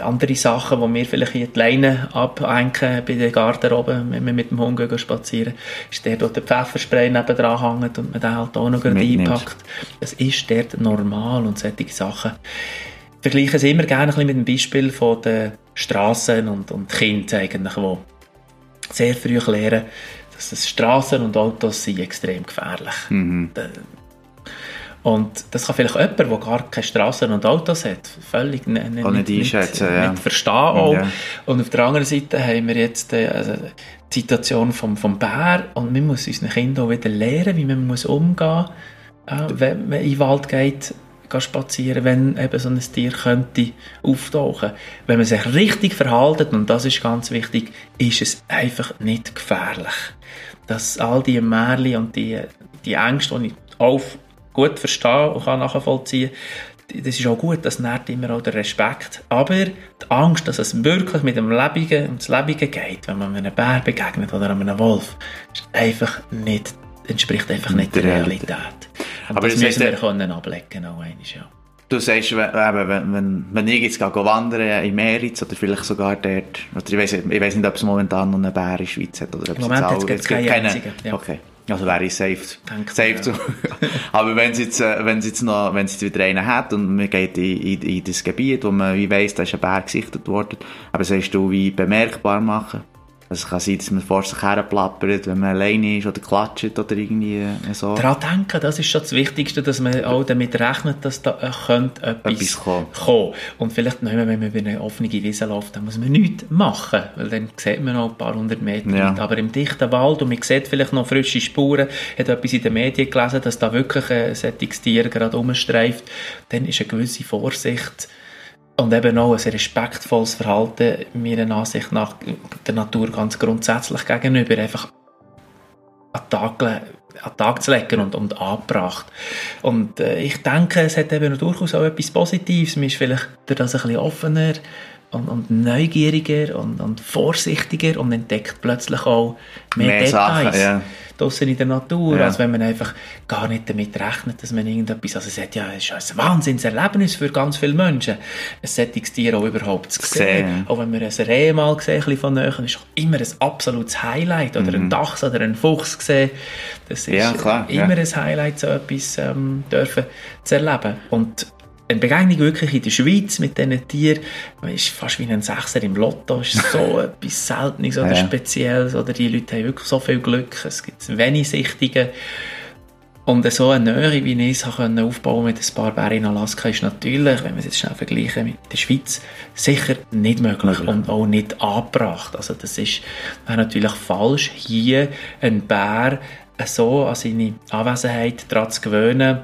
andere Sachen, die wir vielleicht hier die Leine abhängen bei der Garderobe, wenn wir mit dem Hund gehen spazieren, ist der, wo der Pfefferspray nebendran hängt und man den halt auch noch einpackt. Das ist dort normal und solche Sachen vergleichen sie immer gerne ein mit dem Beispiel von den Straßen und, und Kindern eigentlich, die sehr früh lernen, dass das Straßen und Autos sind extrem gefährlich. Mhm. Und das kann vielleicht jemand, der gar keine Straßen und Autos hat, völlig nicht, nicht, nicht, nicht, ja. nicht verstehen auch. Ja. Und auf der anderen Seite haben wir jetzt äh, also die Situation vom, vom Bär und man muss unseren Kindern auch wieder lernen, wie man muss umgehen muss, äh, wenn man in den Wald geht, geht spazieren, wenn eben so ein Tier könnte auftauchen. Wenn man sich richtig verhaltet, und das ist ganz wichtig, ist es einfach nicht gefährlich. Dass all die Märchen und die, die Ängste, die ich auf gut verstehen und kann nachvollziehen das ist auch gut, das nährt immer auch den Respekt. Aber die Angst, dass es wirklich mit dem Lebenden ums Lebige geht, wenn man einem Bär begegnet oder einem Wolf, ist einfach nicht, entspricht einfach nicht der Realität. Und Aber das müssen wir können ablecken auch einmal, ja. Du sagst, wenn, wenn, wenn ich jetzt wandern in Meritz oder vielleicht sogar dort, oder ich weiss nicht, ob es momentan noch einen Bär in der Schweiz hat. Oder ob Im Moment gibt es keinen einzigen. Ja. Okay. Also wäre ich safe, Danke, safe ja. Aber wenn es jetzt, wenn jetzt noch, wenn es jetzt wieder einen hat und man geht in, in, in das Gebiet, wo man wie weiss, da ist ein Bär gesichtet worden, aber sagst du, wie bemerkbar machen? Es kann sein, dass man vor sich her plappert, wenn man alleine ist oder klatscht oder irgendwie äh, so. Daran denken, das ist schon das Wichtigste, dass man auch damit rechnet, dass da äh, könnte etwas, etwas kommen. kommen. Und vielleicht noch wenn man über eine offene Wiese läuft, dann muss man nichts machen, weil dann sieht man noch ein paar hundert Meter. Ja. Aber im dichten Wald und man sieht vielleicht noch frische Spuren, hat etwas in den Medien gelesen, dass da wirklich ein solches Tier gerade rumstreift, dann ist eine gewisse Vorsicht und eben auch ein respektvolles Verhalten meiner Ansicht nach der Natur ganz grundsätzlich gegenüber einfach an den Tag, Tag zu legen und, und angebracht. Und äh, ich denke, es hat eben durchaus auch etwas Positives. Man ist vielleicht das ein bisschen offener und, und neugieriger und, und vorsichtiger und entdeckt plötzlich auch mehr, mehr Details. Sachen, ja draußen in der Natur, ja. als wenn man einfach gar nicht damit rechnet, dass man irgendetwas, also es hat ja, es ist ein Wahnsinnserlebnis für ganz viele Menschen, ein solches Tier auch überhaupt zu sehen. sehen. Auch wenn man ein Reh mal sehen, ein bisschen von näher, ist immer ein absolutes Highlight, oder mhm. ein Dachs oder ein Fuchs gesehen, das ist ja, klar, immer ja. ein Highlight, so etwas ähm, dürfen zu erleben. Und eine Begegnung wirklich in der Schweiz mit diesen Tieren, ist fast wie ein Sechser im Lotto, ist so [laughs] etwas Seltenes oder ja. Spezielles, oder die Leute haben wirklich so viel Glück, es gibt wenig Sichtungen. Und so eine Nähe, wie ich es aufbauen konnte mit ein paar Bären in Alaska, ist natürlich, wenn wir es jetzt schnell vergleichen mit der Schweiz, sicher nicht möglich ja. und auch nicht angebracht. Also das ist wäre natürlich falsch, hier einen Bär so an seine Anwesenheit daran zu gewöhnen,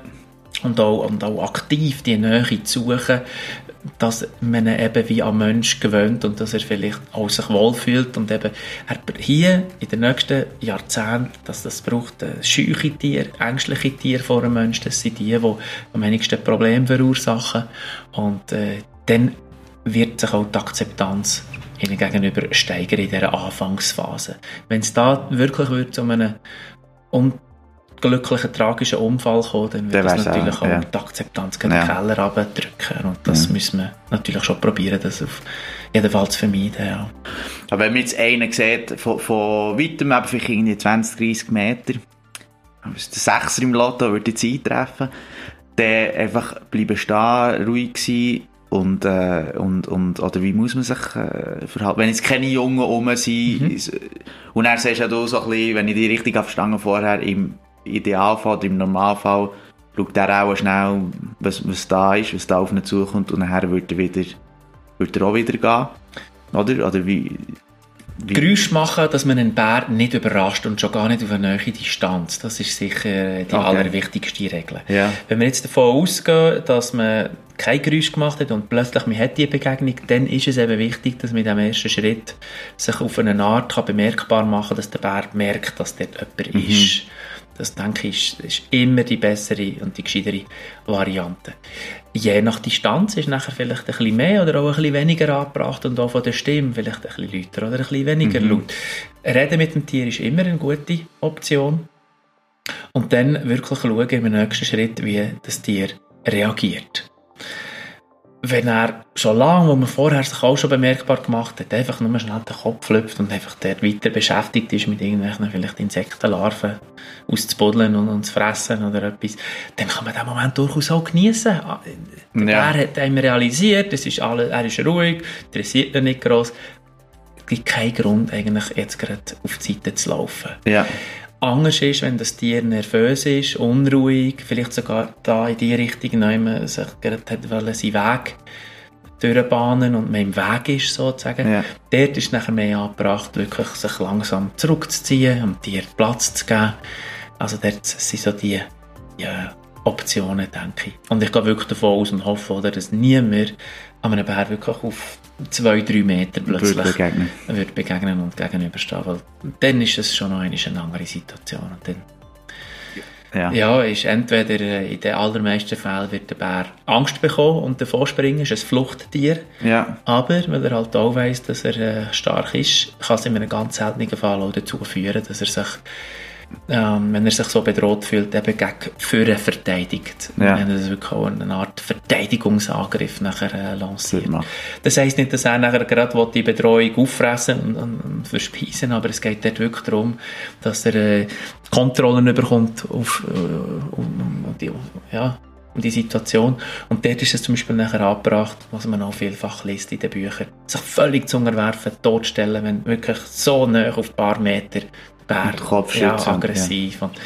und auch, und auch aktiv die Nähe zu suchen, dass man eben wie ein Mensch gewöhnt und dass er vielleicht auch sich wohlfühlt und eben er hier in den nächsten Jahrzehnten, dass das braucht, äh, scheuche Tiere, ängstliche Tiere vor einem Menschen, das sind die, die am wenigsten Probleme verursachen und äh, dann wird sich auch die Akzeptanz ihnen gegenüber steigern in dieser Anfangsphase. Wenn es da wirklich wird zu einem glücklichen, tragischen Unfall kommen, dann wird das natürlich auch, ja. die Akzeptanz in den ja. Keller abdrücken. Und das ja. müssen wir natürlich schon probieren, das auf jeden Fall zu vermeiden. Ja. Aber wenn man jetzt einen sieht, von, von weitem, vielleicht irgendwie 20, 30 Meter, der Sechser im Lotto würde jetzt eintreffen, der einfach bleiben stehen, ruhig sein, und, äh, und, und, oder wie muss man sich äh, verhalten? Wenn jetzt keine Jungen rum sind, mhm. und er sagst du so ein bisschen, wenn ich die richtig verstanden vorher, im Idealfall im Normalfall, schaut er auch schnell, was, was da ist, was da auf ihn zukommt und nachher wird er wieder, wird er auch wieder gehen. Oder? Oder wie, wie? Geräusch machen, dass man einen Bär nicht überrascht und schon gar nicht auf eine neue Distanz. Das ist sicher die okay. allerwichtigste Regel. Ja. Wenn wir jetzt davon ausgehen, dass man kein Geräusch gemacht hat und plötzlich man hat die Begegnung, dann ist es eben wichtig, dass man in diesem ersten Schritt sich auf eine Art kann bemerkbar machen kann, dass der Bär merkt, dass dort jemand mhm. ist. Das denke ich, ist, immer die bessere und die gescheitere Variante. Je nach Distanz ist nachher vielleicht ein bisschen mehr oder auch ein bisschen weniger angebracht und auch von der Stimme vielleicht ein bisschen lauter oder ein bisschen weniger mhm. laut. Reden mit dem Tier ist immer eine gute Option. Und dann wirklich schauen im nächsten Schritt, wie das Tier reagiert wenn er schon lange, wo man vorher sich auch schon bemerkbar gemacht hat, einfach nur schnell den Kopf lüpft und einfach dort weiter beschäftigt ist mit irgendwelchen vielleicht Insektenlarven auszubuddeln und, und zu fressen oder etwas, dann kann man den Moment durchaus auch genießen. Ah, der ja. Bär hat einem realisiert, es ist alles, er ist ruhig, interessiert ihn nicht gross. Es gibt keinen Grund, eigentlich jetzt gerade auf die Seite zu laufen. Ja anders ist, wenn das Tier nervös ist, unruhig, vielleicht sogar da in die Richtung, man sich gerade hat wollen, seinen Weg durchbahnen und man im Weg ist, sozusagen. Ja. Dort ist nachher mehr angebracht, wirklich sich langsam zurückzuziehen, dem Tier Platz zu geben. Also dort sind so die ja, Optionen, denke ich. Und ich gehe wirklich davon aus und hoffe, oder, dass niemand an einem Bär wirklich auf zwei, drei Meter plötzlich begegnen, wird begegnen und gegenüberstehen. Weil dann ist es schon noch eine, andere Situation. Und dann ja. ja, ist entweder äh, in den allermeisten Fällen wird der Bär Angst bekommen und davor springen, ist ein Fluchttier. Ja. Aber, weil er halt auch weiss, dass er äh, stark ist, kann es in einem ganz seltenen Fall auch dazu führen, dass er sich ähm, wenn er sich so bedroht fühlt, eben gegen Führer verteidigt. Ja. Wenn er das wirklich auch eine Art Verteidigungsangriff nachher äh, lanciert. Das heisst nicht, dass er nachher gerade die Bedrohung auffressen und, und, und verspeisen, aber es geht dort wirklich darum, dass er äh, Kontrollen bekommt auf, äh, um, um, die, ja, um die Situation. Und dort ist es zum Beispiel nachher angebracht, was man auch vielfach liest in den Büchern, sich völlig zu unterwerfen, totstellen, wenn wirklich so nah auf ein paar Meter Bär, ja, aggressiv. Ja. Und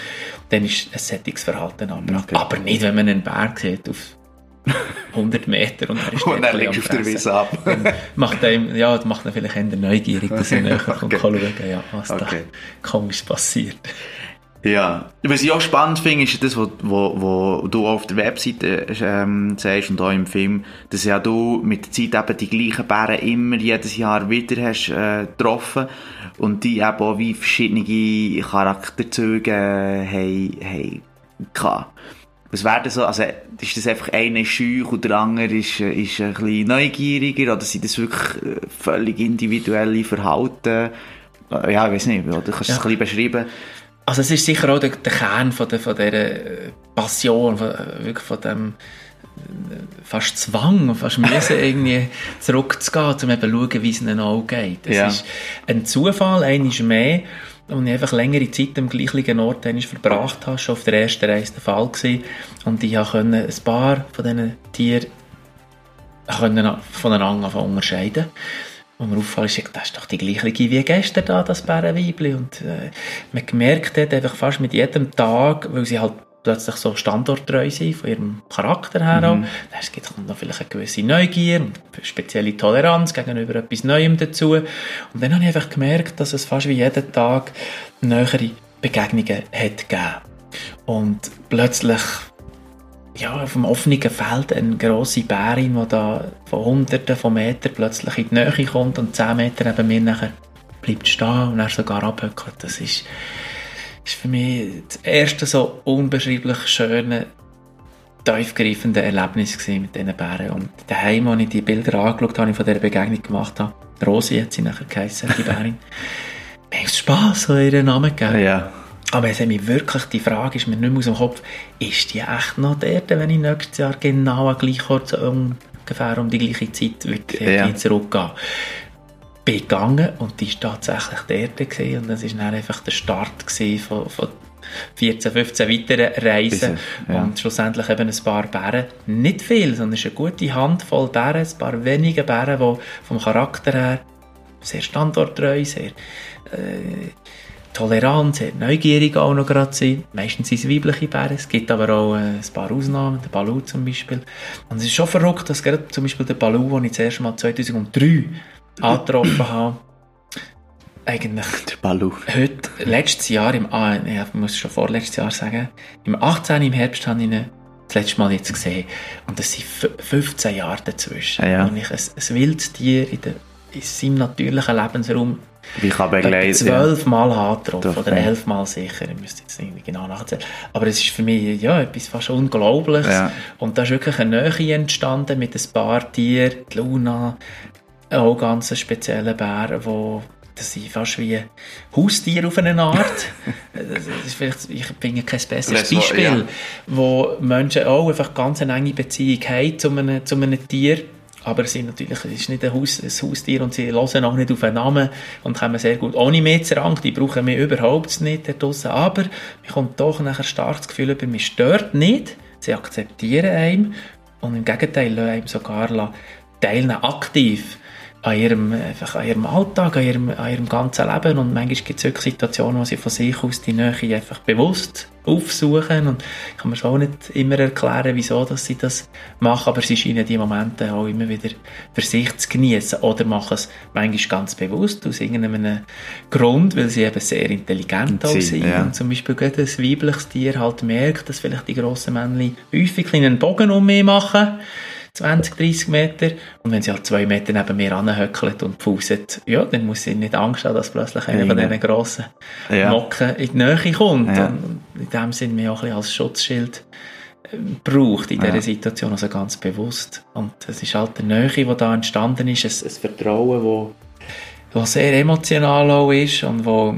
dann ist ein Sättigungsverhalten angebracht. Okay. Aber nicht, wenn man einen Bär sieht auf [laughs] 100 Meter und er ist und dann legst auf der Wiese ab. macht einem, ja, das macht ihn vielleicht eher neugierig, dass er näher kommt [laughs] okay. schauen, ja, was okay. da komisch passiert. Ja, was ich auch spannend finde, ist das, was du auf der Webseite ähm, sagst und auch im Film, dass ja du mit der Zeit eben die gleichen Bären immer jedes Jahr wieder hast äh, getroffen und die eben auch wie verschiedene Charakterzüge äh, haben, haben gehabt. Was wäre das so, also ist das einfach einer scheu und der andere ist, ist ein bisschen neugieriger oder sind das wirklich äh, völlig individuelle Verhalten? Äh, ja, ich weiß nicht, oder kannst du ja. es ein bisschen beschreiben? Also es ist sicher auch der, der Kern von, der, von dieser Passion, von, wirklich von dem fast Zwang, fast müssen [laughs] irgendwie zurückzugehen, um eben zu schauen, wie es ihnen auch geht. Es ja. ist ein Zufall, eines mehr, und ich einfach längere Zeit am gleichen Ort verbracht habe, schon auf der ersten Reise der Fall gewesen. Und ich konnte ein paar von diesen Tieren voneinander unterscheiden. Und mir auffällt, ist, das ist doch die gleiche wie gestern da, das Bärenweibli. Und äh, man gemerkt hat einfach fast mit jedem Tag, weil sie halt plötzlich so standorttreu sind, von ihrem Charakter her mhm. Es gibt noch vielleicht eine gewisse Neugier und spezielle Toleranz gegenüber etwas Neuem dazu. Und dann habe ich einfach gemerkt, dass es fast wie jeden Tag nähere Begegnungen hat gegeben. Und plötzlich ja, auf dem offenen Feld eine grosse Bärin, die da von hunderten von Metern plötzlich in die Nähe kommt und zehn Meter neben mir nachher bleibt stehen und er sogar abhöckelt. Das ist ist für mich das erste so unbeschreiblich schöne, tiefgreifende Erlebnis mit diesen Bären. Und daheim, als ich die Bilder angeschaut habe, ich von dieser Begegnung gemacht habe, Rosi hat sie nachher geheißen, die Bärin, [laughs] mir hat Spass so ihren Namen gegeben. Ja. Aber es hat mich wirklich, die Frage ist mir nicht mehr aus dem Kopf, ist die echt noch dort, wenn ich nächstes Jahr genau an gleich kurz ungefähr um die gleiche Zeit wird, ja. zurückgehen begangen und die war tatsächlich dort gewesen. und das war dann einfach der Start von, von 14, 15 weiteren Reisen ja. und schlussendlich eben ein paar Bären. Nicht viel, sondern es ist eine gute Handvoll Bären, ein paar wenige Bären, die vom Charakter her sehr standorttreu, sehr äh, tolerant, sehr neugierig auch noch gerade sind. Meistens sind es weibliche Bären. Es gibt aber auch äh, ein paar Ausnahmen, der Balu zum Beispiel. Und es ist schon verrückt, dass gerade zum Beispiel der Balu, den ich das erste Mal 2003 angetroffen [clears throat] habe, eigentlich der Balu. Heute, letztes Jahr, im, ah, ich muss schon vorletztes Jahr sagen, im 18. im Herbst habe ich ihn das letzte Mal jetzt gesehen. Und das sind 15 Jahre dazwischen. Ja, ja. Und ich ein, ein wildes Tier in, der, in seinem natürlichen Lebensraum wie kann begleiten. Zwölfmal angetroffen, oder elfmal sicher, ich müsste jetzt nicht genau nachzählen. Aber es ist für mich ja, etwas fast Unglaubliches. Ja. Und da ist wirklich eine Nähe entstanden mit ein paar Tieren, die Luna, auch ganz spezielle Bär, wo das sind fast wie Haustiere auf eine Art. [laughs] das ist vielleicht, ich finde kein besseres Beispiel, ja. wo Menschen auch einfach ganz eine enge Beziehung haben zu einem, zu einem Tier aber sie natürlich, es ist nicht ein, Haus, ein Haustier und sie hören auch nicht auf einen Namen und kommen sehr gut ohne Metzerang, die brauchen wir überhaupt nicht draussen. aber man kommt doch nachher stark das Gefühl über, mich stört nicht, sie akzeptieren einen und im Gegenteil lassen einem sogar teilnehmen aktiv an ihrem, einfach an ihrem Alltag, an ihrem, an ihrem ganzen Leben. Und manchmal gibt es wirklich Situationen, wo sie von sich aus die Nähe einfach bewusst aufsuchen. Und ich kann mir schon nicht immer erklären, wieso dass sie das machen, aber sie scheinen die Momente auch immer wieder für sich zu genießen oder machen es manchmal ganz bewusst aus irgendeinem Grund, weil sie eben sehr intelligent auch sind. Ja. Und zum Beispiel gerade ein weibliches Tier halt merkt, dass vielleicht die grossen Männchen häufig einen Bogen um mich machen 20, 30 Meter. Und wenn sie halt zwei Meter neben mir anhöckelt und pfuset, ja, dann muss sie nicht Angst haben, dass plötzlich einer ja. von diesen grossen ja. Mocken in die Nähe kommt. Ja. Und in dem Sinne wir auch ein bisschen als Schutzschild äh, braucht in dieser Situation, also ganz bewusst. Und es ist halt die Nähe, die da entstanden ist, ein, ein Vertrauen, wo, wo sehr emotional auch ist und wo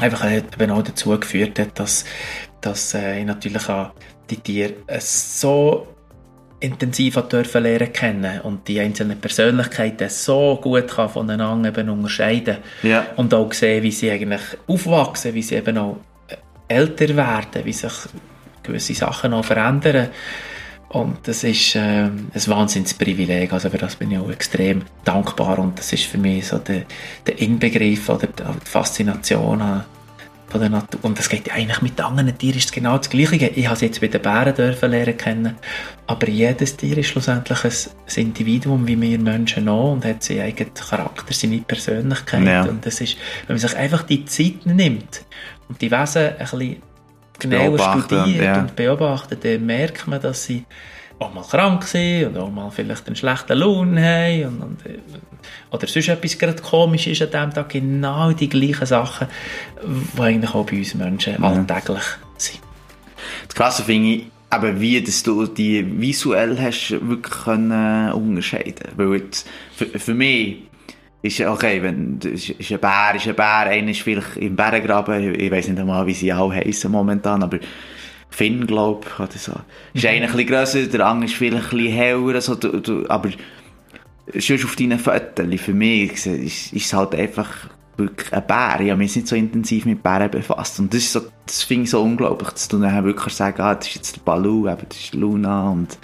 einfach eben auch dazu geführt hat, dass, dass äh, ich natürlich auch die Tiere so intensiv dürfen lernen kennen und die einzelnen Persönlichkeiten so gut kann voneinander eben unterscheiden ja. und auch sehen, wie sie eigentlich aufwachsen, wie sie eben auch äh, älter werden, wie sich gewisse Sachen auch verändern. Und das ist äh, ein Wahnsinnsprivileg, also für das bin ich auch extrem dankbar und das ist für mich so der, der Inbegriff oder die Faszination von der Natur. Und das geht eigentlich mit anderen Tieren ist genau das Gleiche. Ich habe es jetzt bei den Bären dürfen lernen kennen, aber jedes Tier ist schlussendlich ein, Individuum wie wir Menschen auch und hat seinen eigenen Charakter, seine Persönlichkeit. Ja. Und das ist, wenn man sich einfach die Zeit nimmt und die Wesen ein bisschen genauer studiert ja. und beobachtet, dann merkt man, dass sie auch mal krank sind oder auch mal vielleicht einen schlechten Lohn haben und, und, äh, oder sonst etwas gerade komisch ist an diesem Tag, genau die gleichen Sachen, die eigentlich auch bei uns Menschen ja. alltäglich sind. Das Krasse finde ich, aber wie dass du die visuell hast wirklich können unterscheiden weil jetzt, für, für mich ist okay, wenn ist, ist ein Bär, ist ein Bär, einer ist vielleicht im Bärengraben, ich weiß nicht einmal, wie sie alle heißen momentan, aber Finn, glaube ich, oder so. Ist mhm. einer ein bisschen grösser, der andere ist vielleicht ein bisschen heller, so, du, du, aber schon auf deinen Fotos, für mich ist, ist es halt einfach wirklich ein Bär. Ich habe mich nicht so intensiv mit Bären befasst. Und das, ist so, das finde ich so unglaublich, dass du dann wirklich sagen ah, das ist jetzt der Balu, das ist Luna und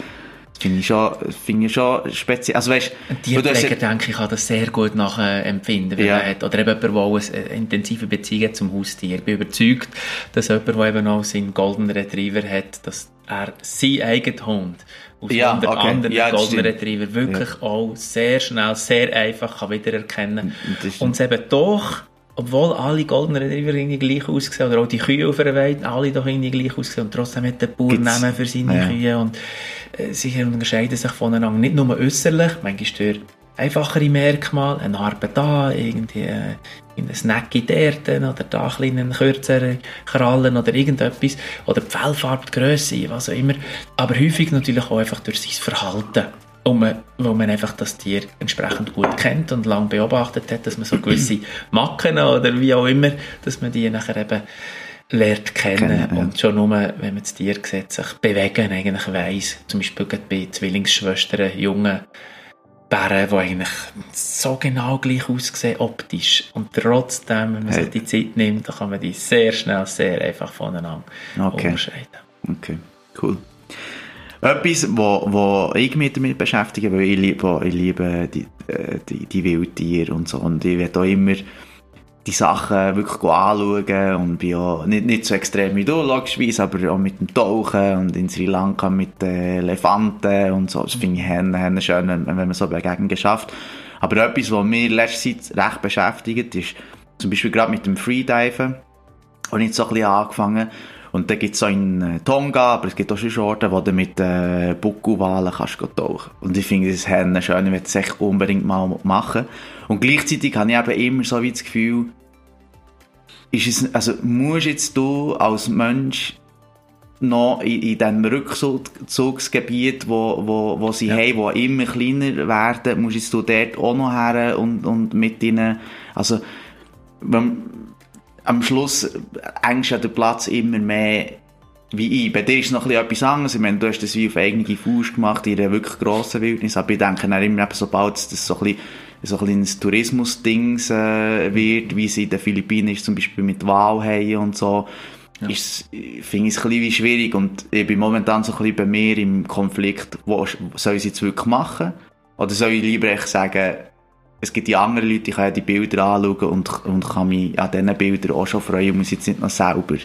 Finde ich schon, finde ich schon speziell. Also weißt, die Pfleger, denke ich, kann das sehr gut nachempfinden, wenn ja. hat. Oder eben jemand, der auch eine intensive Beziehung zum Haustier. Ich bin überzeugt, dass jemand, der eben auch seinen Golden Retriever hat, dass er sein eigener Hund aus ja, okay. anderen ja, Golden Retriever wirklich ja. auch sehr schnell, sehr einfach kann wiedererkennen kann. Und es eben doch obwohl alle Golden Retriever irgendwie gleich aussehen, oder auch die Kühe auf der Weide, alle doch irgendwie gleich aussehen, und trotzdem hat der Bauer Namen für seine ja. Kühe, und äh, sie unterscheiden sich voneinander nicht nur äußerlich, manchmal durch einfachere Merkmale, eine Narbe da, irgendwie äh, ein Snack in der oder da ein einen kürzeren Krallen oder irgendetwas, oder die Fellfarbe, die Grösse, was auch immer, aber häufig natürlich auch einfach durch sein Verhalten wo man, wo man einfach das Tier entsprechend gut kennt und lang beobachtet hat, dass man so gewisse [clears throat] Macken oder wie auch immer, dass man die nachher eben lernt kennen Kennen, ja. und schon nur, wenn man das Tier sieht, sich bewegen, eigentlich weiss, zum Beispiel bei Zwillingsschwestern, Jungen, Bären, die eigentlich so genau gleich aussehen optisch. Und trotzdem, wenn man hey. sich die Zeit nimmt, dann kann man die sehr schnell, sehr einfach voneinander okay. unterscheiden. Okay, cool. Etwas, wo, wo ich mich damit beschäftige, weil ich liebe, ich liebe die, äh, die, die Wildtiere und so. Und ich werde auch immer die Sachen wirklich anschauen und bin auch nicht, nicht so extrem wie du, logischerweise, aber auch mit dem Tauchen und in Sri Lanka mit den Elefanten und so. Das finde ich Hennen, schön, wenn, wenn man so Begegnungen schafft. Aber etwas, was mich letzte Zeit recht beschäftigt, ist zum Beispiel gerade mit dem Freediven. Und ich so ein bisschen angefangen. Und dann gibt es so in äh, Tonga, aber es gibt auch schon Orte, wo du mit äh, Buckelwalen kannst tauchen. Und ich finde das Hennen schön, ich möchte es echt unbedingt mal machen. Und gleichzeitig habe ich eben immer so wie das Gefühl, ist es, also musst jetzt du als Mensch noch in, in diesem Rückzugsgebiet, wo, wo, wo sie ja. haben, wo immer kleiner werden, musst jetzt du dort auch noch her und, und mit ihnen, also wenn, am Schluss engst ja der Platz immer mehr wie ich. Bei dir ist es noch etwas anderes. Ich meine, du hast das wie auf eigene Faust gemacht, in einer wirklich grossen Wildnis. Aber ich denke dann immer, sobald das so ein bisschen so ein kleines Tourismus-Dings äh, wird, wie es in den Philippinen ist, zum Beispiel mit Walhaien und so, ja. ist, finde ich es ein bisschen schwierig und ich bin momentan so ein bisschen bei mir im Konflikt, wo soll ich es jetzt wirklich machen? Oder soll ich lieber echt sagen, es gibt die anderen Leute, die können die Bilder anschauen und, und kann mich an diesen Bildern auch schon freuen und muss jetzt nicht noch selber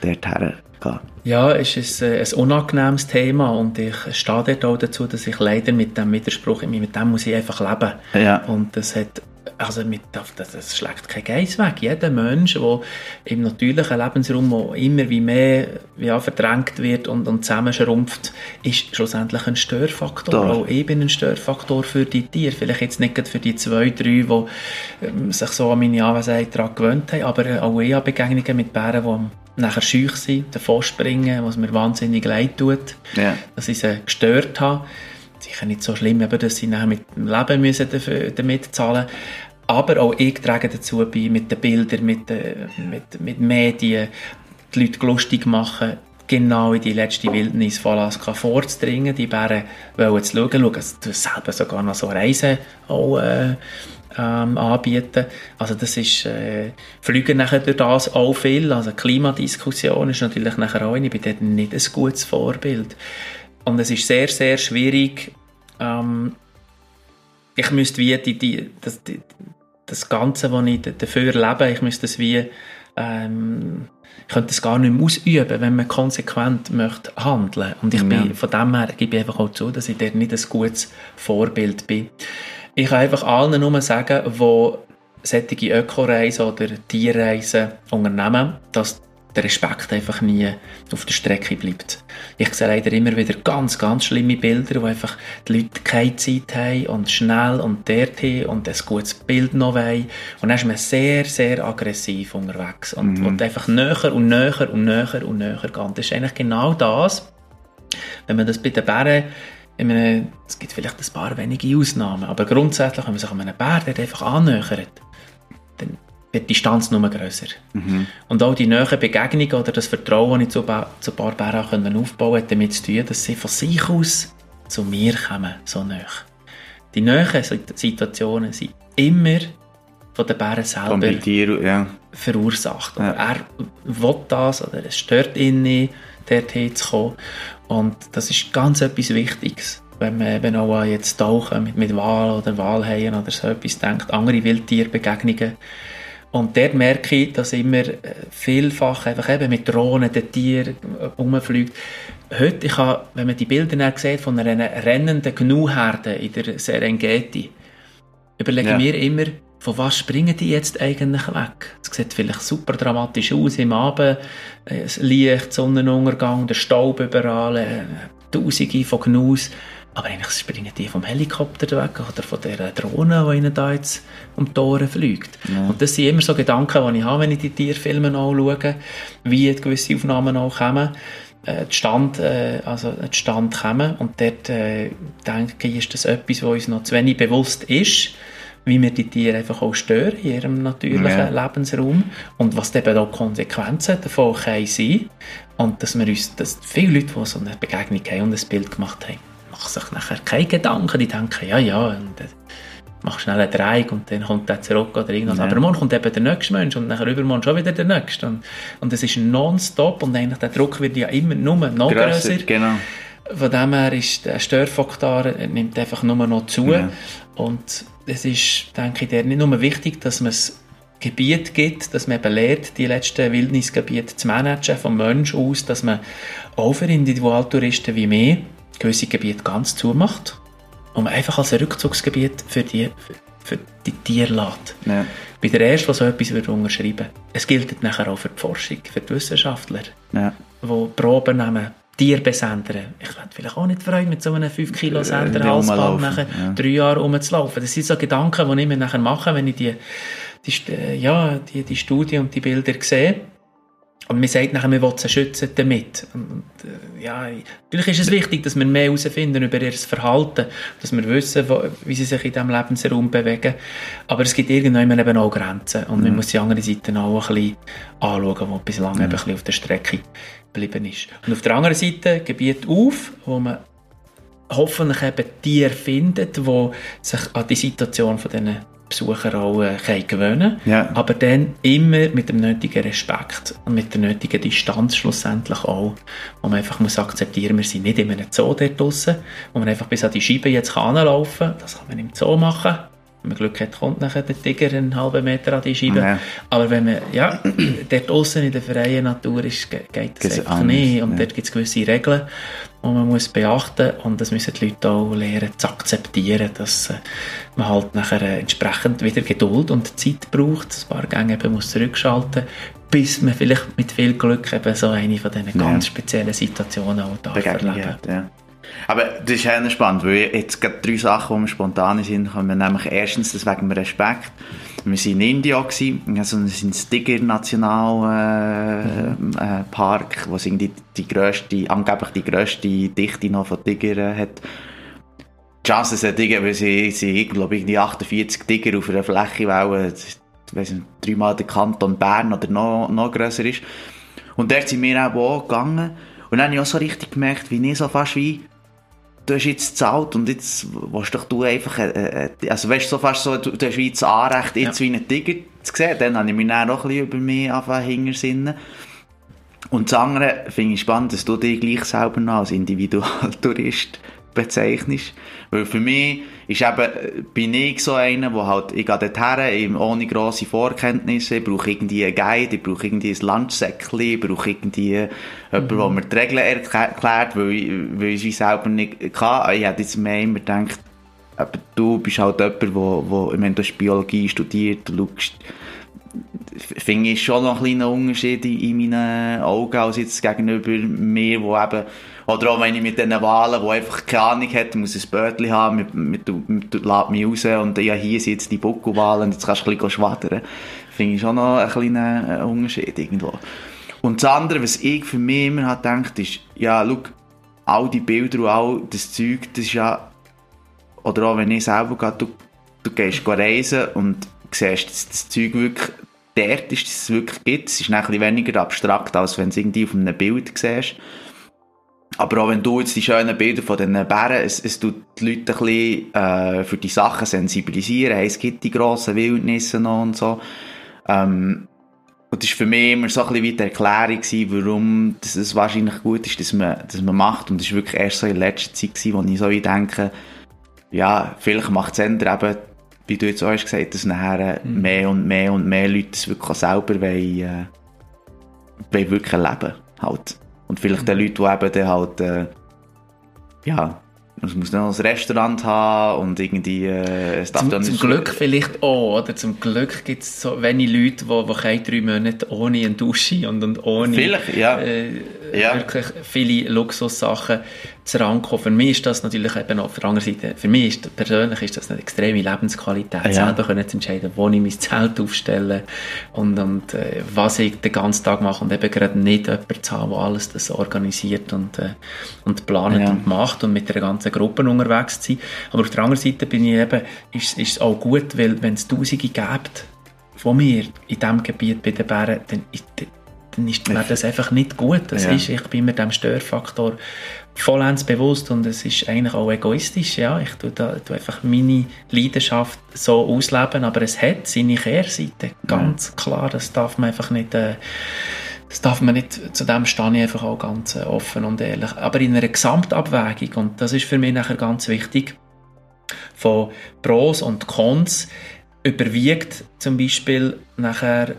dorthin gehen. Ja, es ist ein, äh, ein unangenehmes Thema und ich stehe dort auch dazu, dass ich leider mit dem Widerspruch, mit dem muss ich einfach leben. Ja. Und das hat also mit, das, das schlägt kein Geiss weg. Jeder Mensch, der im natürlichen Lebensraum wo immer wie mehr ja, verdrängt wird und, und zusammenschrumpft, ist schlussendlich ein Störfaktor. Da. Auch ich bin ein Störfaktor für die Tiere. Vielleicht jetzt nicht für die zwei, drei, die ähm, sich so an meine Anwesenheit daran gewöhnt haben, aber auch ich habe Begegnungen mit Bären, die nachher schüch sind, davor springen, was mir wahnsinnig leid tut, ja. dass ich sie gestört habe sicher nicht so schlimm, dass sie nachher mit dem Leben müssen dafür, damit zahlen aber auch ich trage dazu bei, mit den Bildern, mit, den, mit, mit Medien, die Leute lustig machen, genau in die letzte Wildnis von Alaska vorzudringen. Die Bären wollen zu schauen, schauen selber sogar noch so Reisen auch, äh, ähm, anbieten. Also das ist, äh, fliegen nachher durch das auch viel. Also Klimadiskussion ist natürlich nachher auch eine, ich bin dort nicht ein gutes Vorbild. Und es ist sehr, sehr schwierig, ähm, ich müsste wie die, die, das, die, das Ganze, was ich dafür lebe, ich müsste es wie, ähm, ich könnte es gar nicht mehr ausüben, wenn man konsequent möchte handeln. Und ich ja. bin, von dem her gebe ich einfach auch zu, dass ich dort nicht ein gutes Vorbild bin. Ich kann einfach allen nur sagen, die solche Ökoreisen oder Tierreisen unternehmen, dass der Respekt einfach nie auf der Strecke bleibt. Ich sehe leider immer wieder ganz, ganz schlimme Bilder, wo einfach die Leute keine Zeit haben und schnell und dorthin und ein gutes Bild noch wollen. Und dann ist man sehr, sehr aggressiv unterwegs und, mhm. einfach näher und näher und näher und näher geht. Das ist eigentlich genau das, wenn man das bei den Bären meine, es gibt vielleicht ein paar wenige Ausnahmen, aber grundsätzlich, wenn man sich an einen Bär einfach annähert, dann wird die Distanz nur grösser. Mhm. Und auch die neuen Begegnungen oder das Vertrauen, das ich zu, zu Barbara aufbauen konnte, damit zu tun, dass sie von sich aus zu mir kommen, so nah. Die neuen Situationen sind immer von den Bären selber dir, ja. verursacht. Ja. Er will das oder es stört ihn nicht, dorthin zu kommen. Und das ist ganz etwas Wichtiges wenn man eben auch jetzt tauchen mit, mit Wal oder Walhaien oder so etwas denkt, andere Wildtierbegegnungen, und dort merke ich, dass immer äh, vielfach einfach eben mit Drohnen den Tieren rumfliegt. Heute, ich habe, wenn man die Bilder sieht von einer rennenden Gnu-Herde in der Serengeti, überlege ja. mir immer, von was springen die jetzt eigentlich weg? Es sieht vielleicht super dramatisch aus im Abend, äh, das Licht, Sonnenuntergang, der Staub überall, äh, Tausende von Gnus. Aber eigentlich springen die vom Helikopter weg oder von der Drohne, die ihnen da jetzt um die Ohren fliegt. Ja. Und das sind immer so Gedanken, die ich habe, wenn ich die Tierfilme anschaue, wie gewisse Aufnahmen auch kommen, äh, Stand, äh, also Stand kommen. Und dort äh, denke ich, ist das etwas, was uns noch zu wenig bewusst ist, wie wir die Tiere einfach auch stören in ihrem natürlichen ja. Lebensraum und was eben auch Konsequenzen davon können sein. Und dass wir uns, dass viele Leute, die so eine Begegnung haben und ein Bild gemacht haben, machen sich nachher keine Gedanken. Die denken, ja, ja, und, äh, mach schnell einen Dreieck und dann kommt der zurück oder irgendwas. Ja. Aber morgen kommt eben der nächste Mensch und nachher übermorgen schon wieder der nächste. Und, und es ist nonstop und eigentlich der Druck wird ja immer nur noch grösser. grösser. Genau. Von dem her ist der Störfaktor nimmt einfach nur noch zu. Ja. Und es ist, denke ich, nicht nur wichtig, dass man es Gebiet gibt, dass man eben lernt, die letzten Wildnisgebiete zu managen, vom Mensch aus, dass man auch für Individualtouristen wie mir gewisse Gebiete ganz zumacht und man einfach als Rückzugsgebiet für die, für, für die Tiere lässt. Ja. Bei der Ersten, der so etwas würde unterschreiben Es gilt nachher auch für die Forschung, für die Wissenschaftler, ja. die Proben nehmen, Tiere besendern. Ich werde vielleicht auch nicht freuen, mit so einem 5 Kilo äh, Sender Halsband nachher ja. drei Jahre rumzulaufen. Das sind so Gedanken, die ich mir nachher mache, wenn ich die die, äh, ja, die, die Studie und die Bilder gesehen. Und man sagt nachher, man will sie schützen damit. Und, äh, ja, natürlich ist es wichtig, dass wir mehr herausfinden über ihr Verhalten, dass wir wissen, wo, wie sie sich in diesem Lebensraum bewegen. Aber es gibt irgendwann eben auch Grenzen. Und mhm. man muss die andere Seite auch ein bisschen anschauen, wo bislang mhm. eben ein bisschen auf der Strecke geblieben ist. Und auf der anderen Seite Gebiet auf, wo man hoffentlich eben Tiere findet, die sich an die Situation von diesen Besucher auch äh, gewöhnen ja. aber dann immer mit dem nötigen Respekt und mit der nötigen Distanz schlussendlich auch, wo man einfach muss akzeptieren, wir sind nicht in einem Zoo dort draussen, wo man einfach bis an die Scheibe jetzt kann, das kann man im Zoo machen, wenn man Glück hat, kommt nachher der Tiger einen halben Meter an die Scheibe. Ja. Aber wenn man, ja, [clears throat] dort draussen in der freien Natur ist, geht das, einfach nicht. Und ja. dort gibt es gewisse Regeln, die man muss beachten muss. Und das müssen die Leute auch lernen zu akzeptieren, dass äh, man halt nachher äh, entsprechend wieder Geduld und Zeit braucht, ein paar Gänge eben muss zurückschalten, bis man vielleicht mit viel Glück eben so eine von diesen ja. ganz speziellen Situationen auch darf erleben. Ja. Aber das ist ja spannend, weil jetzt gerade drei Sachen, die mir spontan sind, kommen. Nämlich erstens, das wegen Respekt. Wir waren in India, gewesen, also in Stiger Nationalpark, äh, äh, wo irgendwie die grösste, angeblich die grösste Dichte noch von Tiger hat. Die Chance sind Tiger, weil sie, sie ich glaube, irgendwie 48 Tiger auf einer Fläche ich weiß nicht, dreimal der Kanton Bern oder noch, noch grösser ist. Und dort sind wir auch gegangen. Und dann habe ich auch so richtig gemerkt, wie ich so fast wie du hast jetzt gezahlt und jetzt willst doch du einfach, äh, äh, also weißt du, so fast so, du, du hast wie das Anrecht, jetzt ja. wie einen Tiger zu sehen, dann habe ich mich dann auch ein bisschen über mich angefangen hingersinnen. Und das andere finde ich spannend, dass du dich gleich selber noch als Individualtourist bezeichnest. Weil für mich ist eben, bin ich so einer, wo halt, ich gehe dorthin, ohne grosse Vorkenntnisse, ich brauche irgendwie einen Guide, ich brauche irgendwie ein Lunchsäckchen, ich brauche irgendwie jemanden, mhm. der mir die Regeln erklärt, weil ich, weil ich sie selber nicht kann. Ich hätte jetzt mehr immer gedacht, aber du bist halt jemand, wo, wo, ich meine, du hast Biologie studiert, du schaust, finde ich schon noch ein kleiner Unterschied in meinen Augen als jetzt gegenüber mir, wo eben oder auch wenn ich mit diesen Wahlen, die einfach keine Ahnung hat, muss ein Bötchen haben, mit, mit, mit, mit, lädt mich raus und ja, hier sind jetzt die Buckelwahlen jetzt kannst du ein bisschen schwadern. Finde ich schon noch einen kleinen äh, Unterschied irgendwo. Und das andere, was ich für mich immer habe gedacht, ist, ja, schau, all die Bilder und all das Zeug, das ist ja, oder auch wenn ich selber gehe, du, du gehst reisen und siehst, dass das Zeug wirklich dort ist, dass es wirklich gibt. Es ist ein bisschen weniger abstrakt, als wenn du es irgendwie auf einem Bild siehst. Aber auch wenn du jetzt die schönen Bilder von den Bären, es, es tut die Leute ein bisschen äh, für die Sachen sensibilisieren. Hey, es gibt die grossen Wildnisse noch und so. Ähm, und das war für mich immer so ein bisschen wie die Erklärung, gewesen, warum das, das wahrscheinlich gut ist, dass man, dass man macht. Und das war wirklich erst so in letzter Zeit, gewesen, wo ich so wie denke, ja, vielleicht macht es eben, wie du jetzt auch hast gesagt, dass nachher mhm. mehr und mehr und mehr Leute das wirklich selber wollen, äh, wollen wirklich erleben. Halt. Und vielleicht den Leuten, die eben dann halt, äh, ja, es muss noch ein Restaurant haben und irgendwie... Äh, es darf zum, zum Glück vielleicht auch, oder? Zum Glück gibt es so wenig Leute, die, die keine drei Monate ohne eine Dusche und, und ohne vielleicht, ja. Äh, ja. wirklich viele Luxussachen zu rankommen. Für mich ist das natürlich eben auf der anderen Seite, für mich ist, persönlich ist das eine extreme Lebensqualität, ja. selber können zu entscheiden, wo ich mein Zelt aufstelle und, und äh, was ich den ganzen Tag mache und eben gerade nicht jemanden zu haben, der alles das organisiert und, äh, und planet ja. und macht und mit der ganzen Gruppe unterwegs zu sein. Aber auf der anderen Seite bin ich eben, ist, ist es auch gut, weil wenn es Tausende gibt von mir in diesem Gebiet bei den Bären, dann dann ist mir das einfach nicht gut. Das ja. ist, ich bin mir dem Störfaktor vollends bewusst und es ist eigentlich auch egoistisch. Ja, ich tue, da, tue einfach meine Leidenschaft so ausleben, aber es hat seine Kehrseite, ganz ja. klar. Das darf man einfach nicht. Äh, das darf man nicht, zu dem stehe ich einfach auch ganz äh, offen und ehrlich. Aber in einer Gesamtabwägung, und das ist für mich nachher ganz wichtig, von Pros und Cons überwiegt zum Beispiel nachher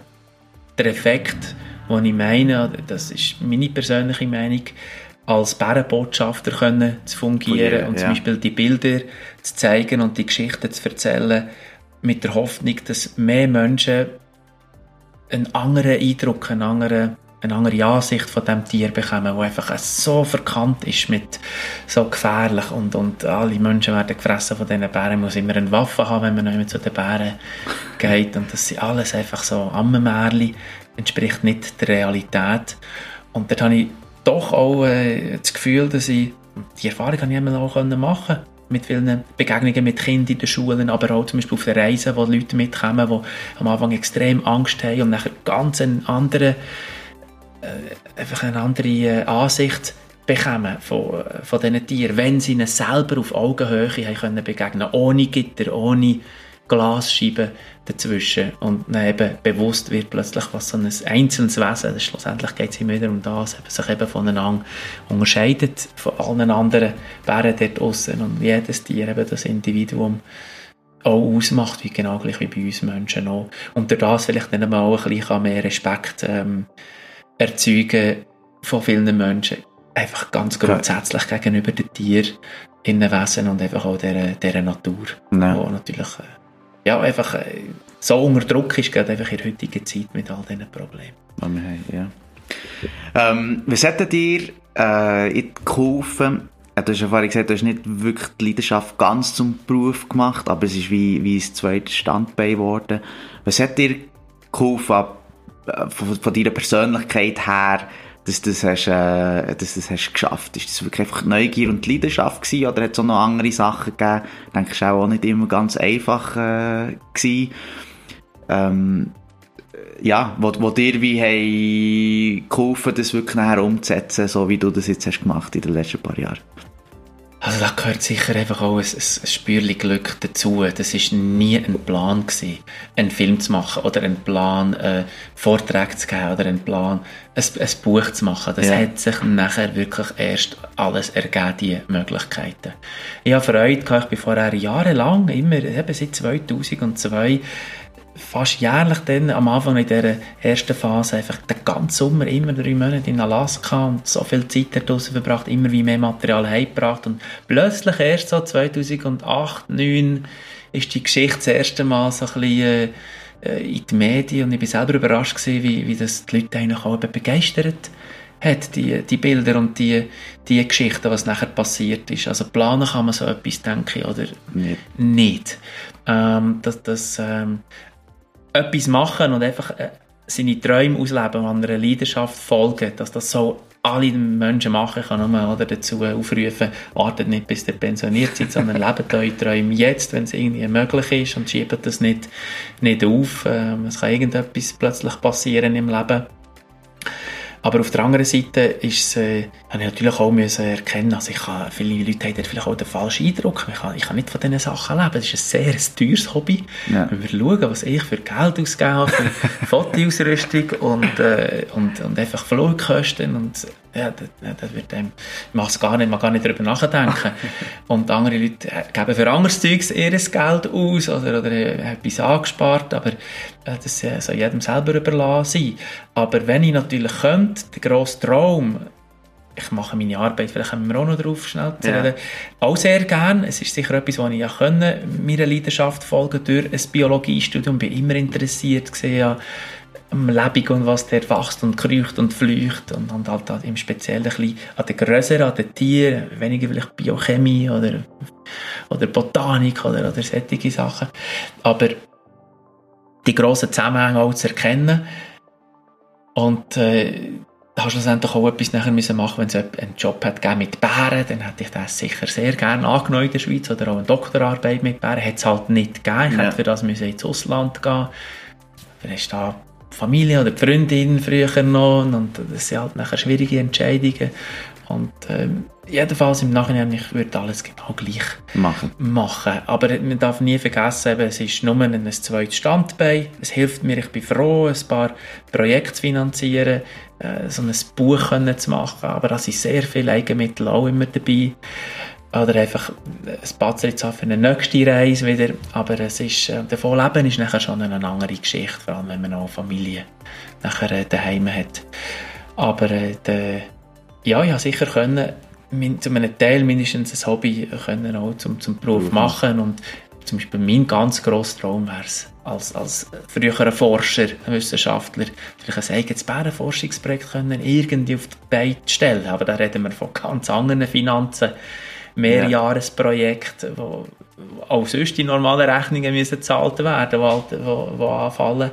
der Effekt, den ich meine, das ist meine persönliche Meinung, als Bärenbotschafter können zu fungieren yeah, und zum Beispiel die Bilder zu zeigen und die Geschichten zu erzählen, mit der Hoffnung, dass mehr Menschen einen anderen Eindruck, einen anderen eine andere Ansicht von dem Tier bekommen, wo einfach so verkannt ist mit so gefährlich und, und alle Menschen werden gefressen von diesen Bären, man muss immer eine Waffe haben, wenn man nicht mehr zu den Bären [laughs] geht. Und das sind alles einfach so Ammenmärchen, entspricht nicht der Realität. Und dort habe ich doch auch äh, das Gefühl, dass ich die Erfahrung kann ich auch machen mit vielen Begegnungen mit Kindern in den Schulen, aber auch zum Beispiel auf den Reisen, wo Leute mitkommen, die am Anfang extrem Angst haben und nachher ganz einen anderen äh, einfach eine andere äh, Ansicht bekommen von, äh, von diesen Tieren, wenn sie ihnen selber auf Augenhöhe haben können begegnen ohne Gitter, ohne Glasscheiben dazwischen und dann eben bewusst wird plötzlich, was so ein einzelnes Wesen, das schlussendlich geht es immer wieder um das, sich eben voneinander unterscheidet von allen anderen Bären dort draussen und jedes Tier eben das Individuum auch ausmacht, wie genau gleich wie bei uns Menschen auch. Und durch das vielleicht dann auch ein bisschen mehr Respekt ähm, erzeugen von vielen Menschen. Einfach ganz grundsätzlich gegenüber den Tieren, Wesen und einfach auch dieser, dieser Natur. Ja. Wo natürlich äh, ja, einfach äh, so unter Druck ist, gerade einfach in der heutigen Zeit mit all diesen Problemen. Haben, ja. Ähm, was hat dir äh, geholfen? Du hast ja vorhin gesagt, du hast nicht wirklich die Leidenschaft ganz zum Beruf gemacht, aber es ist wie, wie ein zweites Standbein geworden. Was hat dir geholfen, äh, von, von deiner Persönlichkeit her, dass das hast, äh, dass das hast geschafft? Ist das wirklich einfach Neugier und Leidenschaft gewesen, oder hat es auch noch andere Sachen gegeben? Ich denke, war auch nicht immer ganz einfach äh, gewesen. Ähm, ja, wo, wo dir wie haben geholfen, das wirklich nachher umzusetzen, so wie du das jetzt hast gemacht in den letzten paar Jahren? Also da gehört sicher einfach auch ein, ein Spürchen Glück dazu. Das war nie ein Plan gewesen, einen Film zu machen oder ein Plan, äh, Vorträge zu geben oder ein Plan, ein, ein Buch zu machen. Das ja. hat sich nachher wirklich erst alles ergeben, die Möglichkeiten. Ich habe Freude gehabt, ich bin vorher jahrelang, immer, eben seit 2002, fast jährlich dann am Anfang in dieser ersten Phase einfach den ganzen Sommer immer drei Monate in Alaska und so viel Zeit da draussen verbracht, immer wie mehr Material heimgebracht und plötzlich erst so 2008, 2009 ist die Geschichte das erste Mal so ein bisschen äh, in die Medien und ich bin selber überrascht gewesen, wie, wie das die Leute eigentlich auch begeistert hat, die, die Bilder und die, die Geschichten, was nachher passiert ist. Also planen kann man so etwas, denke ich, oder nicht. nicht. Ähm, das, das, ähm, etwas machen und einfach äh, seine Träume ausleben und einer Leidenschaft folgen, dass das so alle Menschen machen, kann nur oder dazu aufrufen, wartet nicht bis ihr pensioniert seid, sondern [laughs] lebt eure Träume jetzt, wenn es irgendwie möglich ist und schiebt das nicht, nicht auf. Ähm, es kann irgendetwas plötzlich passieren im Leben aber auf der anderen Seite ist es, äh, habe ich natürlich auch müssen erkennen, also ich kann, viele Leute haben vielleicht auch den falschen Eindruck. Ich kann, ich kann nicht von diesen Sachen leben. Das ist ein sehr teures Hobby. Ja. Wenn wir schauen, was ich für Geld ausgegeben habe für [laughs] Fotoausrüstung und, äh, und, und einfach Flugkosten und ja, das, das wird einem, ich mache es gar nicht, man gar nicht darüber nachdenken. [laughs] und andere Leute äh, geben für anderes Zeugs ihr Geld aus oder, oder äh, etwas angespart, aber äh, das soll jedem selber überlassen sein. Aber wenn ich natürlich könnte, der grosse Traum, ich mache meine Arbeit, vielleicht kommen wir auch noch drauf schnell zu reden, auch sehr gern. Es ist sicher etwas, wo ich ja können, meiner Leidenschaft folgen durch ein Biologiestudium, bin immer interessiert gesehen am Leben und was der wächst und kriecht und flücht und, und halt, halt im Speziellen ein bisschen an den Größeren, an den Tieren, weniger vielleicht Biochemie oder, oder Botanik oder, oder solche Sachen. Aber die grossen Zusammenhänge auch zu erkennen und äh, da hast du schlussendlich auch etwas nachher müssen machen wenn es einen Job hat mit Bären, dann hätte ich das sicher sehr gerne angenommen in der Schweiz oder auch eine Doktorarbeit mit Bären, hat es halt nicht gegeben. Ich ja. hätte für das müssen ins Ausland gehen. Dann ist da Familie oder die Freundin früher noch und das sind halt nachher schwierige Entscheidungen und ähm, jedenfalls im Nachhinein, ich würde alles genau gleich machen. machen. Aber man darf nie vergessen, eben, es ist nur ein zweites Standbein. Es hilft mir, ich bin froh, ein paar Projekte zu finanzieren, äh, so ein Buch können zu machen. Aber da sind sehr viele Eigenmittel auch immer dabei. Oder einfach ein haben für eine nächste Reise wieder. Aber es ist, äh, davon leben ist nachher schon eine andere Geschichte, vor allem wenn man auch Familie nachher äh, daheim hat. Aber äh, der, ja, ich habe sicher können, zu einem Teil mindestens ein Hobby können auch zum, zum Beruf mhm. machen und zum Beispiel mein ganz grosser Traum wäre es, als, als früherer Forscher, Wissenschaftler, vielleicht ein eigenes Bärenforschungsprojekt können irgendwie auf die Beine stellen. Aber da reden wir von ganz anderen Finanzen, Mehrjahresprojekte, wo auch sonst die normalen Rechnungen müssen gezahlt werden, die, die, die anfallen.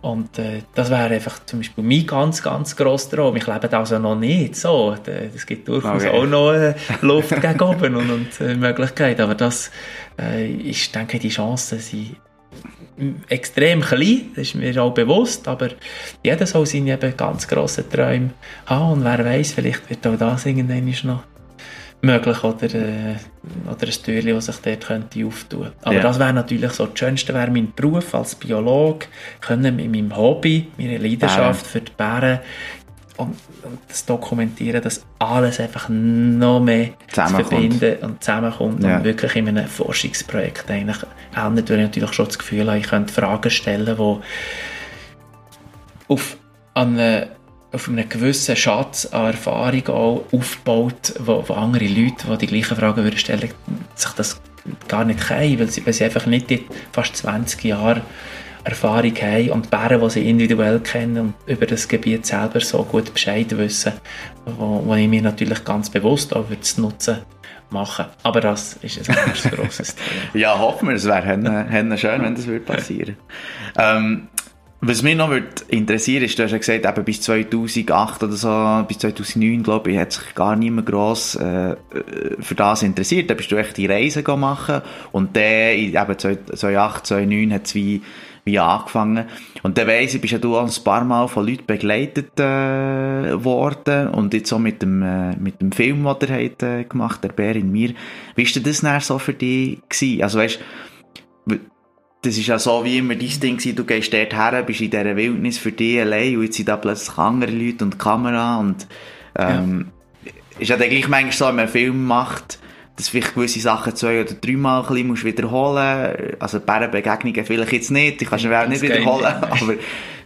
Und äh, das wäre einfach zum Beispiel mein ganz, ganz grosser Traum. Ich lebe also noch nicht so. Es gibt durchaus okay. auch noch äh, Luft gegen oben und, und äh, Möglichkeiten. Aber das äh, ist, denke ich, die Chancen sind extrem klein, das ist mir auch bewusst, aber jeder soll seine eben ganz grossen Träume haben und wer weiß, vielleicht wird auch das irgendwann noch möglich oder, äh, oder ein Türchen, das sich dort könnte auftun Aber ja. das wäre natürlich so, das Schönste wäre mein Beruf als Biologe, können mit meinem Hobby, meiner Leidenschaft Bären. für die Bären und, und, das dokumentieren, dass alles einfach noch mehr zu verbinden und zusammenkommt ja. und wirklich in einem Forschungsprojekt eigentlich endet, weil ich natürlich schon das Gefühl habe, ich könnte Fragen stellen, die auf eine auf einem gewissen Schatz an Erfahrung auch aufbaut, wo, wo andere Leute, die die gleichen Fragen würden stellen, sich das gar nicht können, weil sie, weil sie einfach nicht die fast 20 Jahre Erfahrung haben und Bären, die sie individuell kennen und über das Gebiet selber so gut Bescheid wissen, wo, wo ich mir natürlich ganz bewusst auch würde nutzen machen. Aber das ist ein ganz grosses [laughs] Thema. Ja, hoffen wir, es wäre schön, wenn das würde passieren ähm, was mich noch würde interessieren ist, du hast ja gesagt, eben bis 2008 oder so, bis 2009, glaube ich, hat sich gar niemand gross äh, für das interessiert. Da bist du echt die Reise machen und dann, eben 2008, 2009 hat es wie, wie angefangen. Und dann weiss ich, bist ja du auch ein paar Mal von Leuten begleitet äh, worden und jetzt auch mit dem, äh, mit dem Film, den ihr habt, äh, gemacht, «Der Bär in mir». Wie war das dann so für dich gewesen? Also weißt, das ist ja so wie immer dein Ding du gehst dort her, bist in dieser Wildnis für dich allein und jetzt sind da plötzlich andere Leute und Kamera und ähm, ja. ist ja dann gleich manchmal so, wenn man einen Film macht, dass vielleicht gewisse Sachen zwei oder dreimal ein bisschen wiederholen musst. Also Bärenbegegnungen vielleicht jetzt nicht, ich kann sie auch nicht wiederholen, [laughs] aber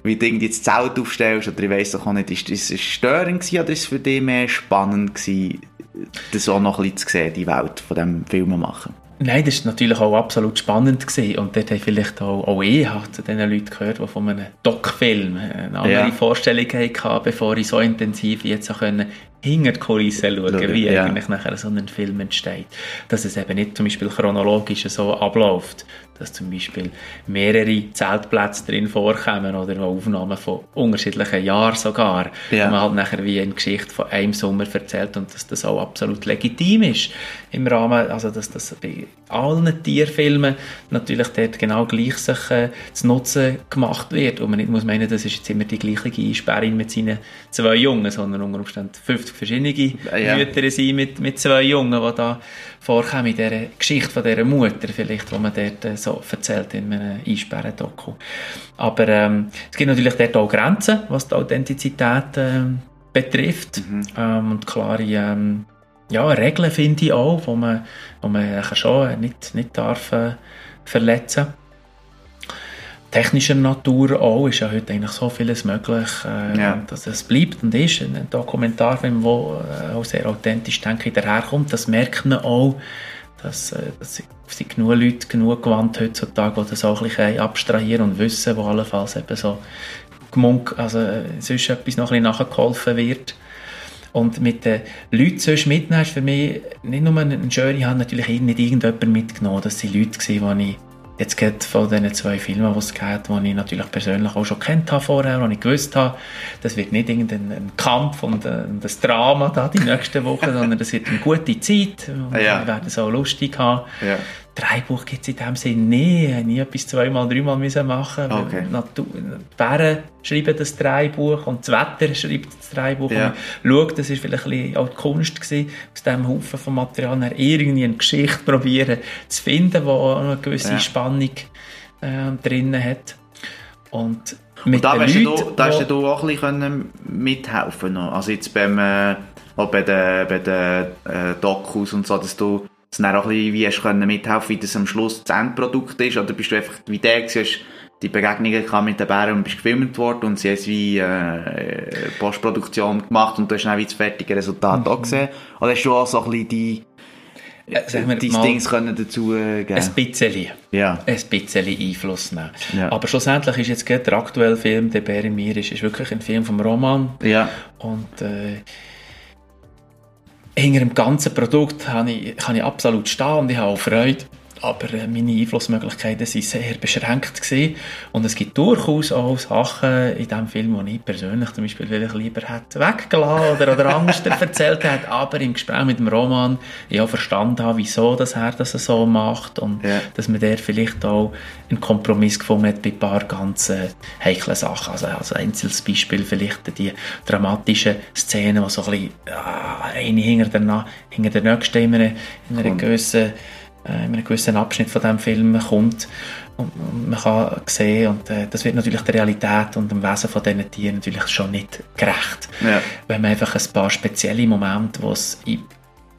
wie du irgendwie das Zelt aufstellst oder ich weiss auch nicht, ist das störend gewesen oder ist es für dich mehr spannend gewesen, das auch noch ein bisschen zu sehen, die Welt von diesem Film machen? Nein, das war natürlich auch absolut spannend gewesen. und dort habe ich vielleicht auch, auch ich zu den Leuten gehört, die von einem Doc-Film eine andere ja. Vorstellung hatten, bevor ich so intensiv jetzt auch können hinter die Kulissen schauen, Schau, wie ja. eigentlich nachher so ein Film entsteht. Dass es eben nicht zum Beispiel chronologisch so abläuft, dass zum Beispiel mehrere Zeltplätze drin vorkommen oder Aufnahmen von unterschiedlichen Jahren sogar. Ja. man halt nachher wie eine Geschichte von einem Sommer erzählt und dass das auch absolut legitim ist im Rahmen, also dass das bei allen Tierfilmen natürlich dort genau gleich sich äh, zu Nutzen gemacht wird und man nicht muss meinen, das ist jetzt immer die gleiche Einsperrin mit seinen zwei Jungen, sondern unter Umständen 50 verschiedene ja. Mütter sind mit, mit zwei Jungen, die da vorkommen in dieser Geschichte von dieser Mutter vielleicht, die man dort äh, so erzählt in einem Einsperren-Doku. Aber ähm, es gibt natürlich dort auch Grenzen, was die Authentizität äh, betrifft mhm. ähm, und klare ähm, ja, Regeln finde ich auch, wo man, wo man schon nicht, nicht darf äh, verletzen darf technischer Natur auch ist ja heute eigentlich so vieles möglich, äh, ja. dass es bleibt und ist. Ein Dokumentarfilm, der äh, auch sehr authentisch denke ich, daherkommt, das merkt man auch, dass, äh, dass sind genug Leute genug gewandt heutzutage, die das auch ein bisschen abstrahieren und wissen, wo allenfalls eben so gemunk, also äh, sonst etwas noch ein bisschen nachgeholfen wird. Und mit den Leuten sonst mitnehmen, ist für mich nicht nur ein schöner, ich habe natürlich nicht irgendjemanden mitgenommen, das waren Leute, die ich Jetzt geht von diesen zwei Filmen, die es gibt, die ich natürlich persönlich auch schon kennt habe vorher, und ich gewusst habe, das wird nicht irgendein Kampf und ein, ein Drama da die nächsten Wochen, sondern das wird eine gute Zeit. Und ja. Wir werden es auch lustig haben. Ja. Drehbuch gibt es in dem Sinne nie. Ich nie etwas zweimal, dreimal müssen machen Okay. Natur, die Bären schreiben das Drehbuch und das Wetter schreibt das Drehbuch. Ja. Und schaut, das war vielleicht ein auch die Kunst gewesen, aus diesem Haufen von Material her irgendwie eine Geschichte probieren zu finden, die eine gewisse Ja. Spannung äh, drinnen hat. Und mit Und da den hast du, Leuten, da hast du auch ein bisschen mithelfen noch. Also jetzt beim, äh, auch bei den, bei den äh, Dokus und so, dass du du dann auch ein bisschen wie hast können mithelfen, wie das am Schluss das Endprodukt ist, oder bist du einfach wie der gewesen, die Begegnungen gehabt mit den Bären und bist gefilmt worden und sie haben es wie äh, Postproduktion gemacht und du hast dann wie das fertige Resultat auch gesehen. Oder hast du auch so ein bisschen die, mal, Dings können dazu äh, geben? ein bisschen. Ja. ein bisschen Einfluss nehmen. Ja. Aber schlussendlich ist jetzt gerade der aktuelle Film, der Bär in mir ist, ist wirklich ein Film vom Roman Ja. und äh, hinter dem ganzen Produkt kann ich, kann ich absolut stehen und ich habe auch Freude. Aber äh, meine Einflussmöglichkeiten waren sehr beschränkt. Gewesen. Und es gibt durchaus auch Sachen in diesem Film, die ich persönlich zum Beispiel vielleicht lieber hätte weggelassen oder, oder anders erzählt hätte. Aber im Gespräch mit dem Roman ich auch verstanden habe, wieso das er das so macht. Und Ja. dass man der vielleicht auch einen Kompromiss gefunden hat bei ein paar ganz äh, heiklen Sachen. Also als einzelnes Beispiel vielleicht die dramatischen Szenen, die so ein bisschen ah, eine hinter der, hinter der nächsten in einer, in einer gewissen äh, in einem gewissen Abschnitt von diesem Film kommt. Und, und man kann sehen, und äh, das wird natürlich der Realität und dem Wesen von diesen Tieren natürlich schon nicht gerecht. Ja. Wenn man einfach ein paar spezielle Momente, die es in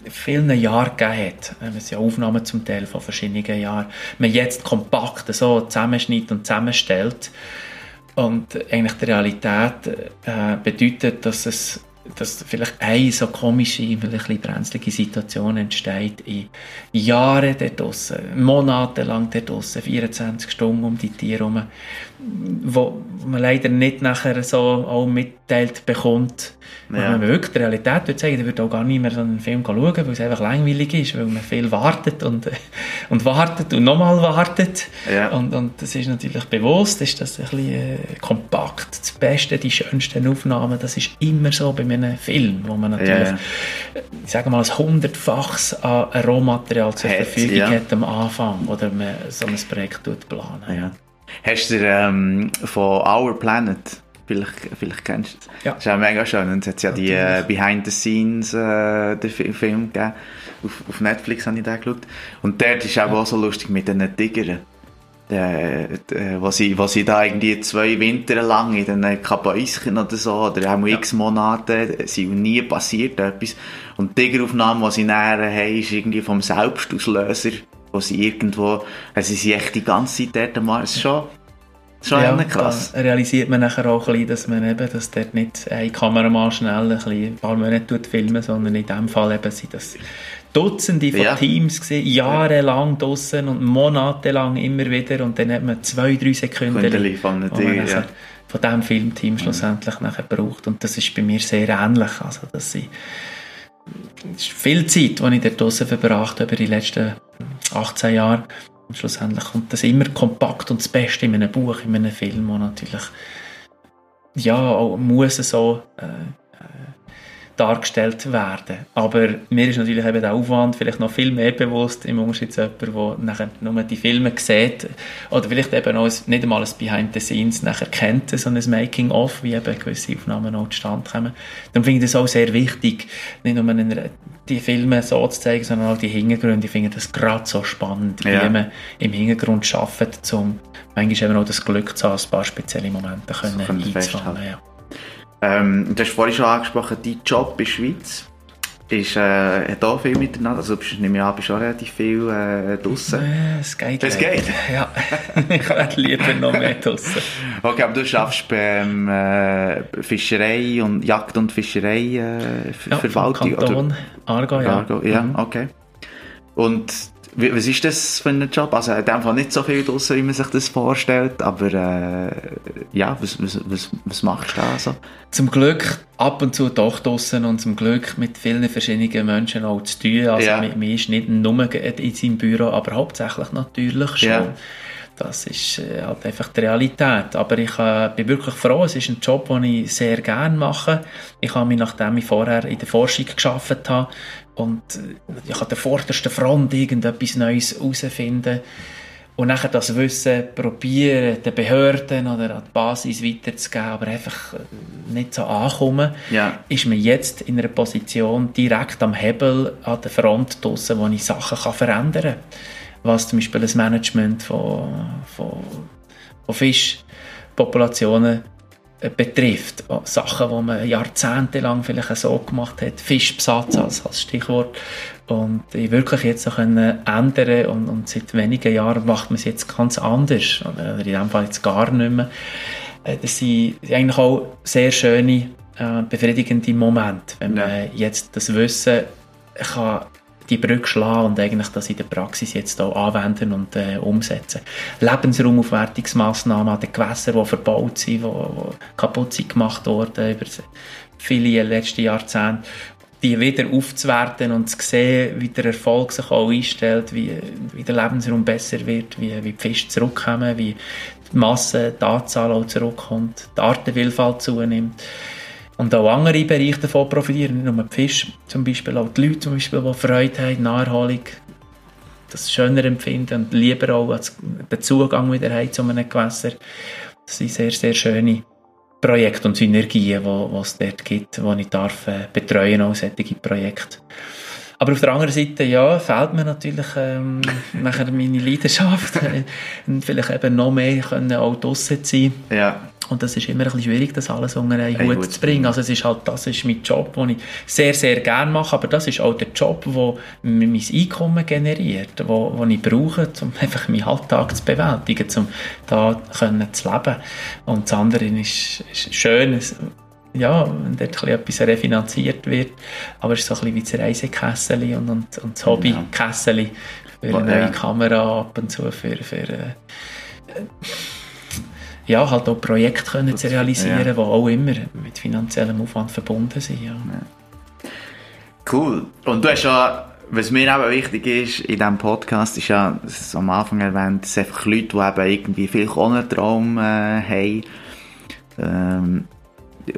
vielen Jahren gegeben hat, äh, es sind ja Aufnahmen zum Teil von verschiedenen Jahren, man jetzt kompakt so zusammenschneidet und zusammenstellt und eigentlich die Realität äh, bedeutet, dass es dass vielleicht eine so komische, ein bisschen brenzlige Situation entsteht in Jahren dort draussen, monatelang dort draussen, 24 Stunden um die Tiere herum, wo man leider nicht nachher so auch mitteilt bekommt. Ja. Wenn man wirklich die Realität würde zeigen, dann würde auch gar nicht mehr so einen Film schauen, weil es einfach langweilig ist, weil man viel wartet und, [laughs] und wartet und nochmal wartet. Ja. Und, und das ist natürlich bewusst, ist das ein bisschen äh, kompakt. Das Beste, die schönsten Aufnahmen, das ist immer so bei einem Film, wo man natürlich, Ja. ich sage mal, ein hundertfaches an Rohmaterial zur Hat, Verfügung ja. hat am Anfang, oder man so ein Projekt planen. Ja. Hast du ähm, von Our Planet, vielleicht, vielleicht kennst du es, Ja. das ist auch mega schön. Und es hat ja die äh, Natürlich. Behind the Scenes äh, den Fi- Film gegeben. Auf, auf Netflix habe ich den geschaut. Und dort ist auch, auch so lustig mit den Tigern. Wo, sie, wo sie da irgendwie zwei Winter lang in den Kabäuschen oder so, oder auch x Monate, sind nie passiert etwas. Und die Tigeraufnahme, die sie näher haben, ist irgendwie vom Selbstauslöser, wo sie irgendwo, also sie sind echt die ganze Zeit dort. Das ist schon, schon Ja, krass. da realisiert man nachher auch ein bisschen, dass man eben, dass dort nicht ein Kameramann schnell ein, bisschen, ein paar Monate filmen, sondern in dem Fall eben sind das Dutzende von Ja. Teams gewesen, jahrelang draussen und monatelang immer wieder und dann hat man zwei, drei Sekunden, Kündeli von ja. von diesem Filmteam schlussendlich nachher braucht und das ist bei mir sehr ähnlich, also dass ich es ist viel Zeit, die ich dort draussen verbracht habe über die letzten 18 Jahre. Und schlussendlich kommt das immer kompakt und das Beste in einem Buch, in einem Film, wo natürlich ja, auch muss so äh, dargestellt werden. Aber mir ist natürlich eben der Aufwand vielleicht noch viel mehr bewusst im Unterschied zu jemandem, der nachher nur die Filme sieht oder vielleicht eben auch nicht einmal ein Behind the Scenes nachher kennt, so ein Making-of, wie eben gewisse Aufnahmen auch zustande kommen. Dann finde ich das auch sehr wichtig, nicht nur eine, die Filme so zu zeigen, sondern auch die Hintergründe. Ich finde das gerade so spannend, Ja. wie man im Hintergrund arbeitet, um manchmal eben auch das Glück zu haben, ein paar spezielle Momente können können einzufangen. Ja. Ähm, du hast vorhin schon angesprochen, dein Job in der Schweiz ist, äh, hat auch viel miteinander, also bist, nehme ich an, bist auch relativ viel äh, draussen. Äh, Es geht. Es geht? Ja. [laughs] ich wäre lieber noch mehr draussen. Okay, aber du schaffst beim äh, Fischerei und Jagd- und Fischerei äh, Ja, Verwaltung? Aargau, ja. Aargau, ja, Mhm. okay. Und was ist das für ein Job? Also in dem Fall nicht so viel draussen, wie man sich das vorstellt, aber äh, ja, was, was, was, was machst du da so? Zum Glück ab und zu doch draussen und zum Glück mit vielen verschiedenen Menschen auch zu tun. Also Ja. mir, mir ist nicht nur in seinem Büro, aber hauptsächlich natürlich schon. Ja. Das ist äh, halt einfach die Realität. Aber ich äh, bin wirklich froh, es ist ein Job, den ich sehr gerne mache. Ich habe mich, nachdem ich vorher in der Forschung geschafft habe, und äh, ich an der vordersten Front irgendetwas Neues herausfinden und nachher das Wissen probieren, den Behörden oder an die Basis weiterzugeben, aber einfach äh, nicht so ankommen, Ja. ist man jetzt in einer Position direkt am Hebel an der Front draussen, wo ich Sachen kann verändern kann. Was zum Beispiel das Management von, von, von Fischpopulationen betrifft. Auch Sachen, die man jahrzehntelang vielleicht so gemacht hat. Fischbesatz als, als Stichwort. Und ich wirklich jetzt auch können ändern und, und seit wenigen Jahren macht man es jetzt ganz anders. Oder in dem Fall jetzt gar nicht mehr. Äh, Das sind eigentlich auch sehr schöne, äh, befriedigende Momente, wenn Ja. man jetzt das Wissen kann die Brücke schlagen und eigentlich das in der Praxis jetzt auch anwenden und äh, umsetzen. Lebensraumaufwertungsmaßnahmen an den Gewässern, die verbaut sind, die, die kaputt sind gemacht wurden über viele letzte Jahrzehnte, die wieder aufzuwerten und zu sehen, wie der Erfolg sich auch einstellt, wie, wie der Lebensraum besser wird, wie, wie die Fische zurückkommen, wie die Masse, die Anzahl auch zurückkommt, die Artenvielfalt zunimmt. Und auch andere Bereiche davon profitieren, nicht nur die Fische, zum Beispiel auch die Leute, zum Beispiel, die Freude haben, Naherholung, das schöner empfinden und lieber auch den Zugang wieder haben zu einem Gewässer. Das sind sehr, sehr schöne Projekte und Synergien, die es dort gibt, die ich darf äh, betreuen, auch solche Projekte. Aber auf der anderen Seite, ja, fehlt mir natürlich ähm, nachher meine Leidenschaft [laughs] vielleicht eben noch mehr können auch draussen sein Ja. und das ist immer ein bisschen schwierig, das alles unter einen Hut Hut zu bringen. Also es ist halt, das ist mein Job, den ich sehr, sehr gerne mache, aber das ist auch der Job, der mein Einkommen generiert, wo, wo ich brauche, um einfach meinen Alltag zu bewältigen, um da können zu leben. Und das andere ist, ist schön, ja, wenn dort etwas refinanziert wird, aber es ist so ein bisschen wie das Reisekessel und, und, und das Hobbykessel für eine neue Kamera ab und zu, für, für äh, ja, halt auch Projekte können zu realisieren, ja. die auch immer mit finanziellem Aufwand verbunden sind. Ja. Cool. Und du hast ja, was mir eben wichtig ist in diesem Podcast, ist ja, das ist am Anfang erwähnt, dass einfach Leute, die eben irgendwie vielleicht auch einen Traum äh, haben, ähm,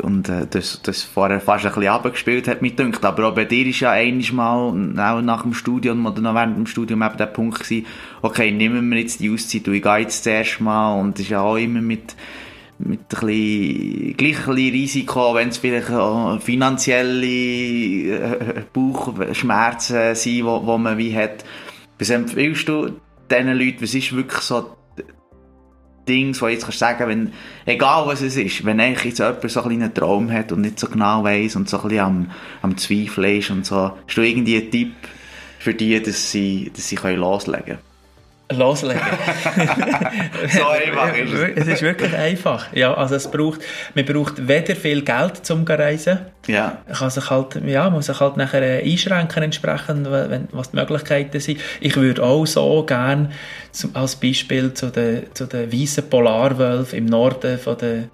und äh, das, das vorher fast ein bisschen abgespielt hat, mit dünkt. Aber auch bei dir ist ja einiges Mal, auch nach dem Studium oder noch während dem Studium eben der Punkt gewesen, okay, nehmen wir jetzt die Auszeit und ich gehe jetzt zuerst mal und das ist ja auch immer mit, mit ein bisschen, gleich ein bisschen Risiko, wenn es vielleicht auch finanzielle äh, Bauchschmerzen sind, wo man wie hat. Was empfiehlst du diesen Leuten, was ist wirklich so Dings, wo jetzt kannst sagen, wenn, egal was es ist, wenn eigentlich jetzt jemand so ein kleinen Traum hat und nicht so genau weiss und so ein bisschen am, am Zweifeln ist und so, hast du irgendwie einen Tipp für die, dass sie, dass sie können loslegen können? Loslegen. [laughs] So einfach ist es. es ist wirklich einfach. Ja, also es braucht, man braucht weder viel Geld zum Reisen. Ja, Man kann sich halt, ja, muss sich halt nachher äh, einschränken entsprechend, wenn, was die Möglichkeiten sind. Ich würde auch so gern zum, als Beispiel zu den, zu den weißen Polarwölfen im Norden von der,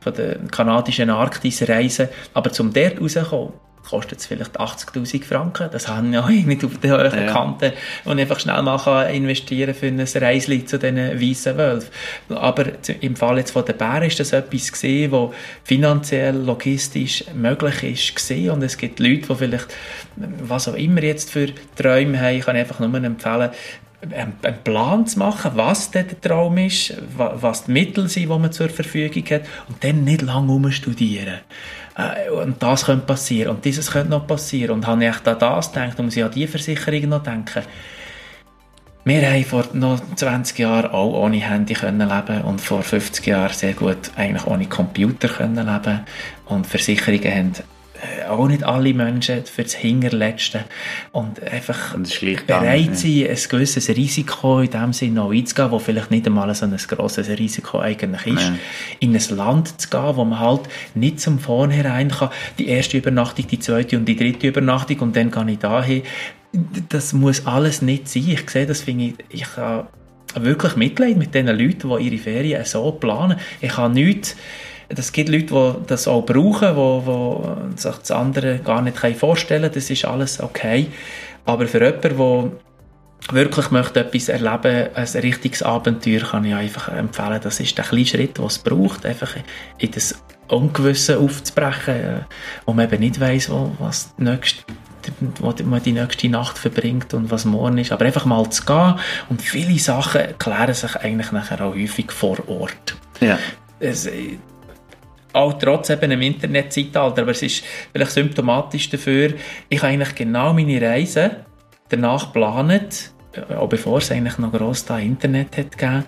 von der kanadischen Arktis reisen. Aber zum dort rauszukommen, kostet es vielleicht 80'000 Franken. Das habe ich auch nicht auf der hohen Ja. Kante, ich einfach schnell mal kann investieren für ein Reisli zu diesen weißen Wölfen. Aber im Fall jetzt von den Bären ist das etwas gesehen, wo finanziell, logistisch möglich ist gesehen und es gibt Leute, die vielleicht, was auch immer jetzt für Träume haben, kann ich einfach nur empfehlen, einen Plan zu machen, was der Traum ist, wa- was die Mittel sind, die man zur Verfügung hat und dann nicht lange umstudieren. Äh, Und das könnte passieren und dieses könnte noch passieren. Und habe ich echt an das gedacht, dann muss ich an die Versicherung noch denken. Wir haben vor noch 20 Jahren auch ohne Handy können leben und vor 50 Jahren sehr gut eigentlich ohne Computer können leben. Und Versicherungen haben auch nicht alle Menschen für das Hinterletzte und einfach Und bereit sein, ein gewisses Risiko in dem Sinne noch einzugehen, wo vielleicht nicht einmal so ein grosses Risiko eigentlich ist, Ja. in ein Land zu gehen, wo man halt nicht zum Vornherein kann, die erste Übernachtung, die zweite und die dritte Übernachtung und dann kann ich dahin. Das muss alles nicht sein. Ich sehe, das finde ich, ich habe wirklich Mitleid mit den Leuten, die ihre Ferien so planen. Ich habe nichts, es gibt Leute, die das auch brauchen, die, die sich das andere gar nicht vorstellen können. Das ist alles okay. Aber für jemanden, der wirklich möchte etwas erleben, ein richtiges Abenteuer, kann ich einfach empfehlen, das ist der kleine Schritt, den es braucht, einfach in das Ungewisse aufzubrechen, äh, wo man eben nicht weiss, wo, was die nächsten wo man die nächste Nacht verbringt und was morgen ist. Aber einfach mal zu gehen und viele Sachen klären sich eigentlich nachher auch häufig vor Ort. Ja. Es, äh, auch trotz eben im Internetzeitalter, aber es ist vielleicht symptomatisch dafür, ich habe eigentlich genau meine Reise danach geplant, äh, auch bevor es eigentlich noch gross da Internet hat gegeben,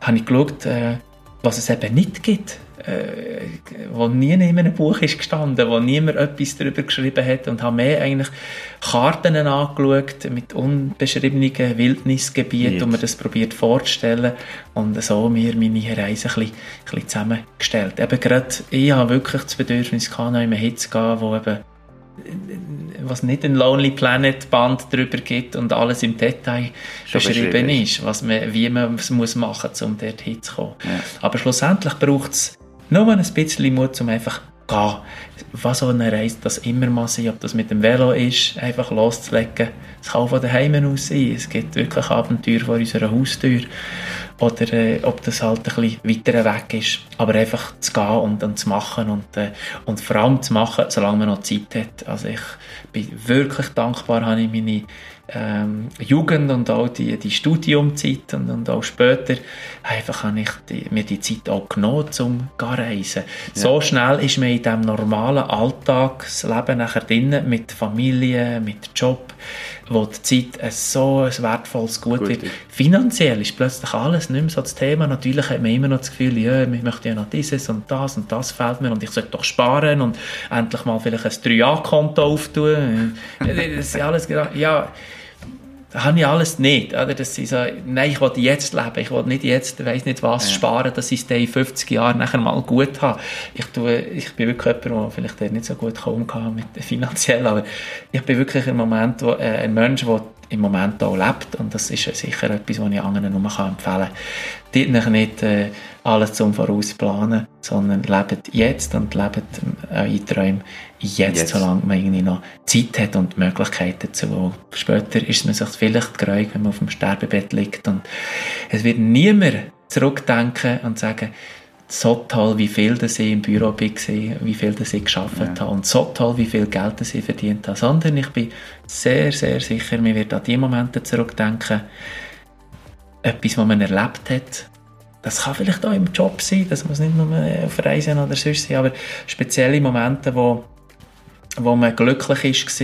habe ich geschaut, äh, was es eben nicht gibt äh, wo nie in einem Buch ist gestanden, wo niemand etwas darüber geschrieben hat und habe mehr eigentlich Karten angeschaut mit unbeschriebenen Wildnisgebieten und mir das probiert vorzustellen und so mir meine Reise ein bisschen, ein bisschen zusammengestellt. Eben gerade, ich habe wirklich das Bedürfnis noch in eine Hitze zu gehen, wo eben was nicht ein Lonely Planet Band darüber gibt und alles im Detail beschrieben ist, was man, wie man es muss machen muss, um dort hinzukommen. Ja. Aber schlussendlich braucht es nur ein bisschen Mut, um einfach gehen. Was auch eine Reise das immer mal sein, ob das mit dem Velo ist, einfach loszulegen. Es kann auch von daheim aus sein. Es gibt wirklich Abenteuer vor unserer Haustür. Oder äh, ob das halt ein bisschen weiter weg ist. Aber einfach zu gehen und dann zu machen und, äh, und vor allem zu machen, solange man noch Zeit hat. Also ich bin wirklich dankbar, habe ich meine ähm, Jugend und auch die, die Studiumzeit und, und auch später, einfach habe ich die, mir die Zeit auch genommen, um zu reisen. Ja. So schnell ist man in diesem normalen Alltagsleben nachher drin, mit Familie, mit Job, wo die Zeit ein so ein wertvolles Gut, Gut wird. Finanziell ist plötzlich alles nicht mehr so das Thema. Natürlich hat man immer noch das Gefühl, ja, ich möchte ja noch dieses und das und das fehlt mir und ich sollte doch sparen und endlich mal vielleicht ein 3A-Konto auftun. [laughs] das ist alles, ja, das habe ich alles nicht. Oder? Das ist so, nein, ich will jetzt leben. Ich will nicht jetzt, weiß nicht was, ja. sparen, dass ich es in 50 Jahren nachher mal gut habe. Ich, tue, ich bin wirklich jemand, der vielleicht nicht so gut umgehen mit finanziell, aber ich bin wirklich ein Moment, wo, äh, ein Mensch, der im Moment auch lebt und das ist sicher etwas, was ich anderen nur empfehlen kann. Dort nicht äh, alles zum Vorausplanen, sondern lebt jetzt und lebt eure äh, Träume jetzt, jetzt, solange man irgendwie noch Zeit hat und Möglichkeiten dazu. Später ist man sich vielleicht gereut, wenn man auf dem Sterbebett liegt und es wird niemand zurückdenken und sagen, so toll, wie viel das ich im Büro war, wie viel das ich geschafft ja. habe und so toll, wie viel Geld das ich verdient habe, sondern ich bin sehr, sehr sicher, mir wird an die Momente zurückdenken, etwas, was man erlebt hat. Das kann vielleicht auch im Job sein, das muss nicht nur auf Reisen oder sonst sein, aber spezielle Momente, wo wo man glücklich ist,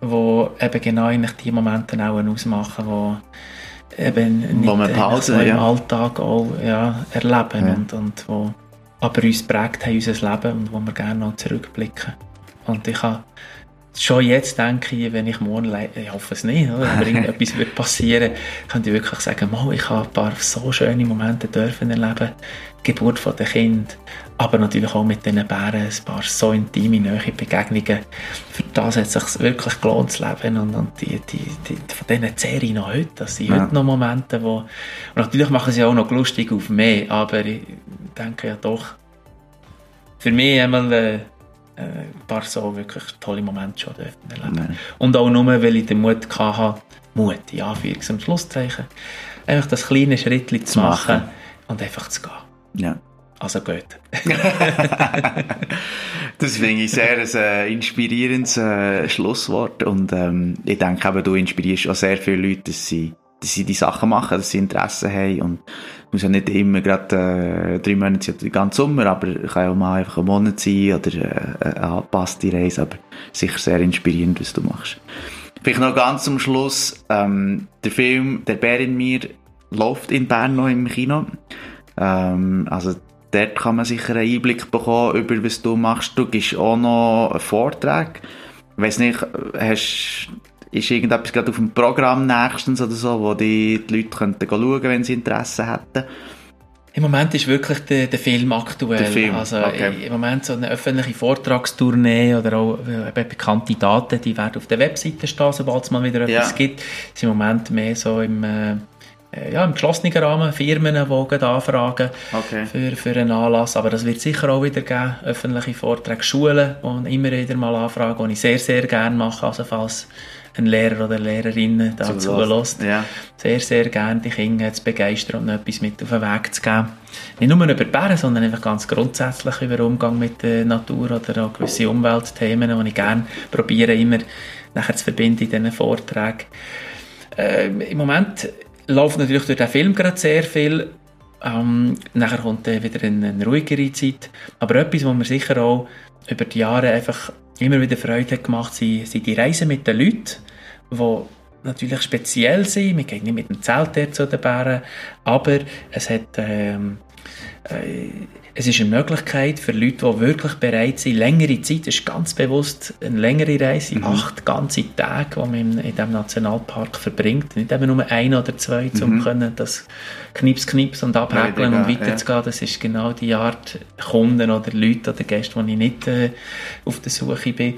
wo eben genau die Momente auch ausmachen, wo eben nicht Pause, im Alltag auch ja, erleben ja. Und, und wo aber uns prägt haben, unser Leben und wo wir gerne noch zurückblicken. Und ich habe schon jetzt denke ich, wenn ich morgen, ich hoffe es nicht, oder? aber [laughs] irgendetwas wird passieren, könnte ich wirklich sagen, ich habe ein paar so schöne Momente dürfen erleben, die Geburt von den Kind, aber natürlich auch mit diesen Bären ein paar so intime, neue Begegnungen. Für das hat es sich wirklich gelohnt zu leben und, und die, die, die, von diesen zehre noch heute, das sind ja. heute noch Momente, wo, und natürlich machen sie auch noch lustig auf mich, aber ich denke ja doch, für mich einmal, äh, ein paar so wirklich tolle Momente schon erleben. Ja. Und auch nur, weil ich den Mut hatte, Mut, ja, Anführungs- und Schlusszeichen, einfach das kleine Schritt zu machen, machen und einfach zu gehen. Ja. Also gut. [laughs] das finde ich sehr ein äh, inspirierendes äh, Schlusswort und ähm, ich denke eben, du inspirierst auch sehr viele Leute, dass sie, dass sie die Sachen machen, dass sie Interesse haben und muss ja nicht immer gerade äh, drei Monate sein, den ganzen Sommer, aber kann auch mal einfach ein Monat sein oder äh, eine angepasste Reise, aber sicher sehr inspirierend, was du machst. Vielleicht noch ganz zum Schluss, ähm, der Film «Der Bär in mir» läuft in Bern noch im Kino. Ähm, also dort kann man sicher einen Einblick bekommen über was du machst. Du gibst auch noch einen Vortrag. Ich weiss nicht, hast ist irgendetwas gerade auf dem Programm nächstens oder so, wo die, die Leute könnten schauen wenn sie Interesse hätten? Im Moment ist wirklich der, der Film aktuell. Der Film. Also okay. im Moment so eine öffentliche Vortragstournee oder auch äh, bekannte Daten, die werden auf der Webseite stehen, sobald es mal wieder etwas ja. gibt. Das ist im Moment mehr so im, äh, ja, im geschlossenen Rahmen, Firmen, die anfragen okay. für, für einen Anlass. Aber das wird sicher auch wieder geben, öffentliche Vorträge, Schulen, die immer wieder mal anfragen, die ich sehr, sehr gerne mache, also falls ein Lehrer oder Lehrerin dazu zulässt. Ja. Sehr, sehr gerne die Kinder zu begeistern und etwas mit auf den Weg zu geben. Nicht nur über Bären, sondern einfach ganz grundsätzlich über Umgang mit der Natur oder auch gewisse Umweltthemen, die ich gerne probiere, immer nachher zu verbinden in diesen Vorträgen. Äh, Im Moment läuft natürlich durch den Film gerade sehr viel. Ähm, nachher kommt dann wieder eine, eine ruhigere Zeit. Aber etwas, was mir sicher auch über die Jahre einfach immer wieder Freude gemacht, sind, sind die Reisen mit den Leuten, die natürlich speziell sind. Wir gehen nicht mit dem Zelt zu den Bären, aber es hat ähm, äh, es ist eine Möglichkeit für Leute, die wirklich bereit sind, längere Zeit, das ist ganz bewusst eine längere Reise, mhm. acht ganze Tage, die man in, diesem Nationalpark verbringt. Nicht eben nur ein oder zwei, um mhm. können das Knips, Knips und abhäkeln ja, und weiterzugehen. Ja. Das ist genau die Art Kunden oder Leute oder Gäste, die ich nicht äh, auf der Suche bin.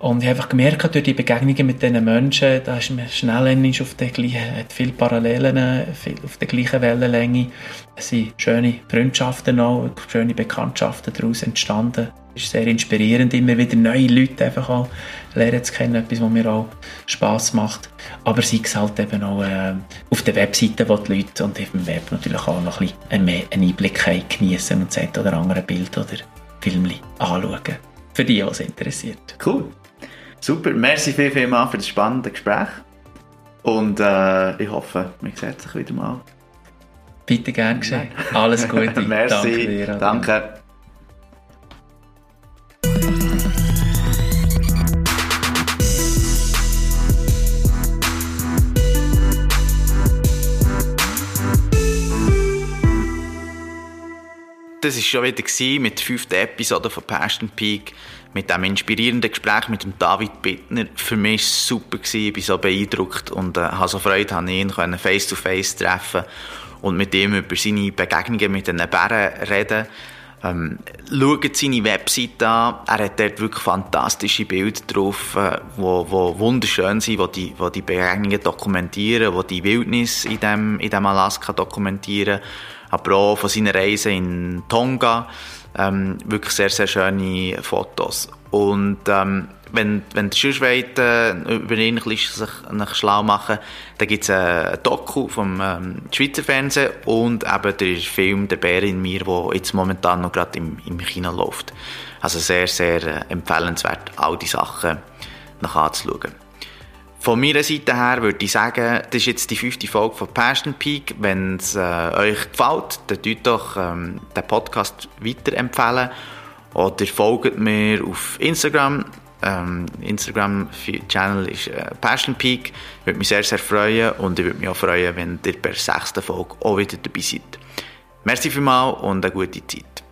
Und ich habe einfach gemerkt, durch die Begegnungen mit diesen Menschen, da ist man schnell auf der gleichen, hat viele Parallelen, viel auf der gleichen Wellenlänge. Es sind schöne Freundschaften auch, schöne Bekanntschaften daraus entstanden. Es ist sehr inspirierend, immer wieder neue Leute einfach auch lernen zu kennen, etwas, was mir auch Spass macht. Aber sei es halt eben auch äh, auf der Webseite, wo die Leute und auf dem Web natürlich auch noch ein bisschen einen Einblick geniessen und das oder andere Bild oder Film anschauen. Für die, die es interessiert. Cool. Super, merci viel, viel mal für das spannende Gespräch. Und äh, ich hoffe, wir sehen sich wieder mal. Bitte gern geschehen. Alles [laughs] Gute. merci. Danke. Dir, danke. Das war schon wieder mit der fünften Episode von Passion Peak mit dem inspirierenden Gespräch mit dem David Bittner. Für mich super. Ich war so beeindruckt und äh, habe so Freude, an ihn face to face treffen und mit ihm über seine Begegnungen mit den Bären reden. Ähm, schaut seine Webseite an. Er hat dort wirklich fantastische Bilder drauf, äh, wo, wo wunderschön sind, wo die, wo die Begegnungen dokumentieren, wo die Wildnis in dem, in dem Alaska dokumentieren. Aber auch von seiner Reise in Tonga ähm, wirklich sehr, sehr schöne Fotos. Und ähm, wenn, wenn sonst wollt, äh, über ihn sich nach schlau machen dann gibt es ein Doku vom ähm, Schweizer Fernsehen und eben der Film «Der Bär in mir», der jetzt momentan noch gerade im, im Kino läuft. Also sehr, sehr äh, empfehlenswert, all die Sachen nach anzuschauen. Von meiner Seite her würde ich sagen, das ist jetzt die fünfte Folge von Passion Peak. Wenn es äh, euch gefällt, dann tut doch ähm, den Podcast weiterempfehlen oder folgt mir auf Instagram. Ähm, Instagram-Channel ist äh, Passion Peak. Würde mich sehr, sehr freuen und ich würde mich auch freuen, wenn ihr bei der sechsten Folge auch wieder dabei seid. Merci vielmals und eine gute Zeit.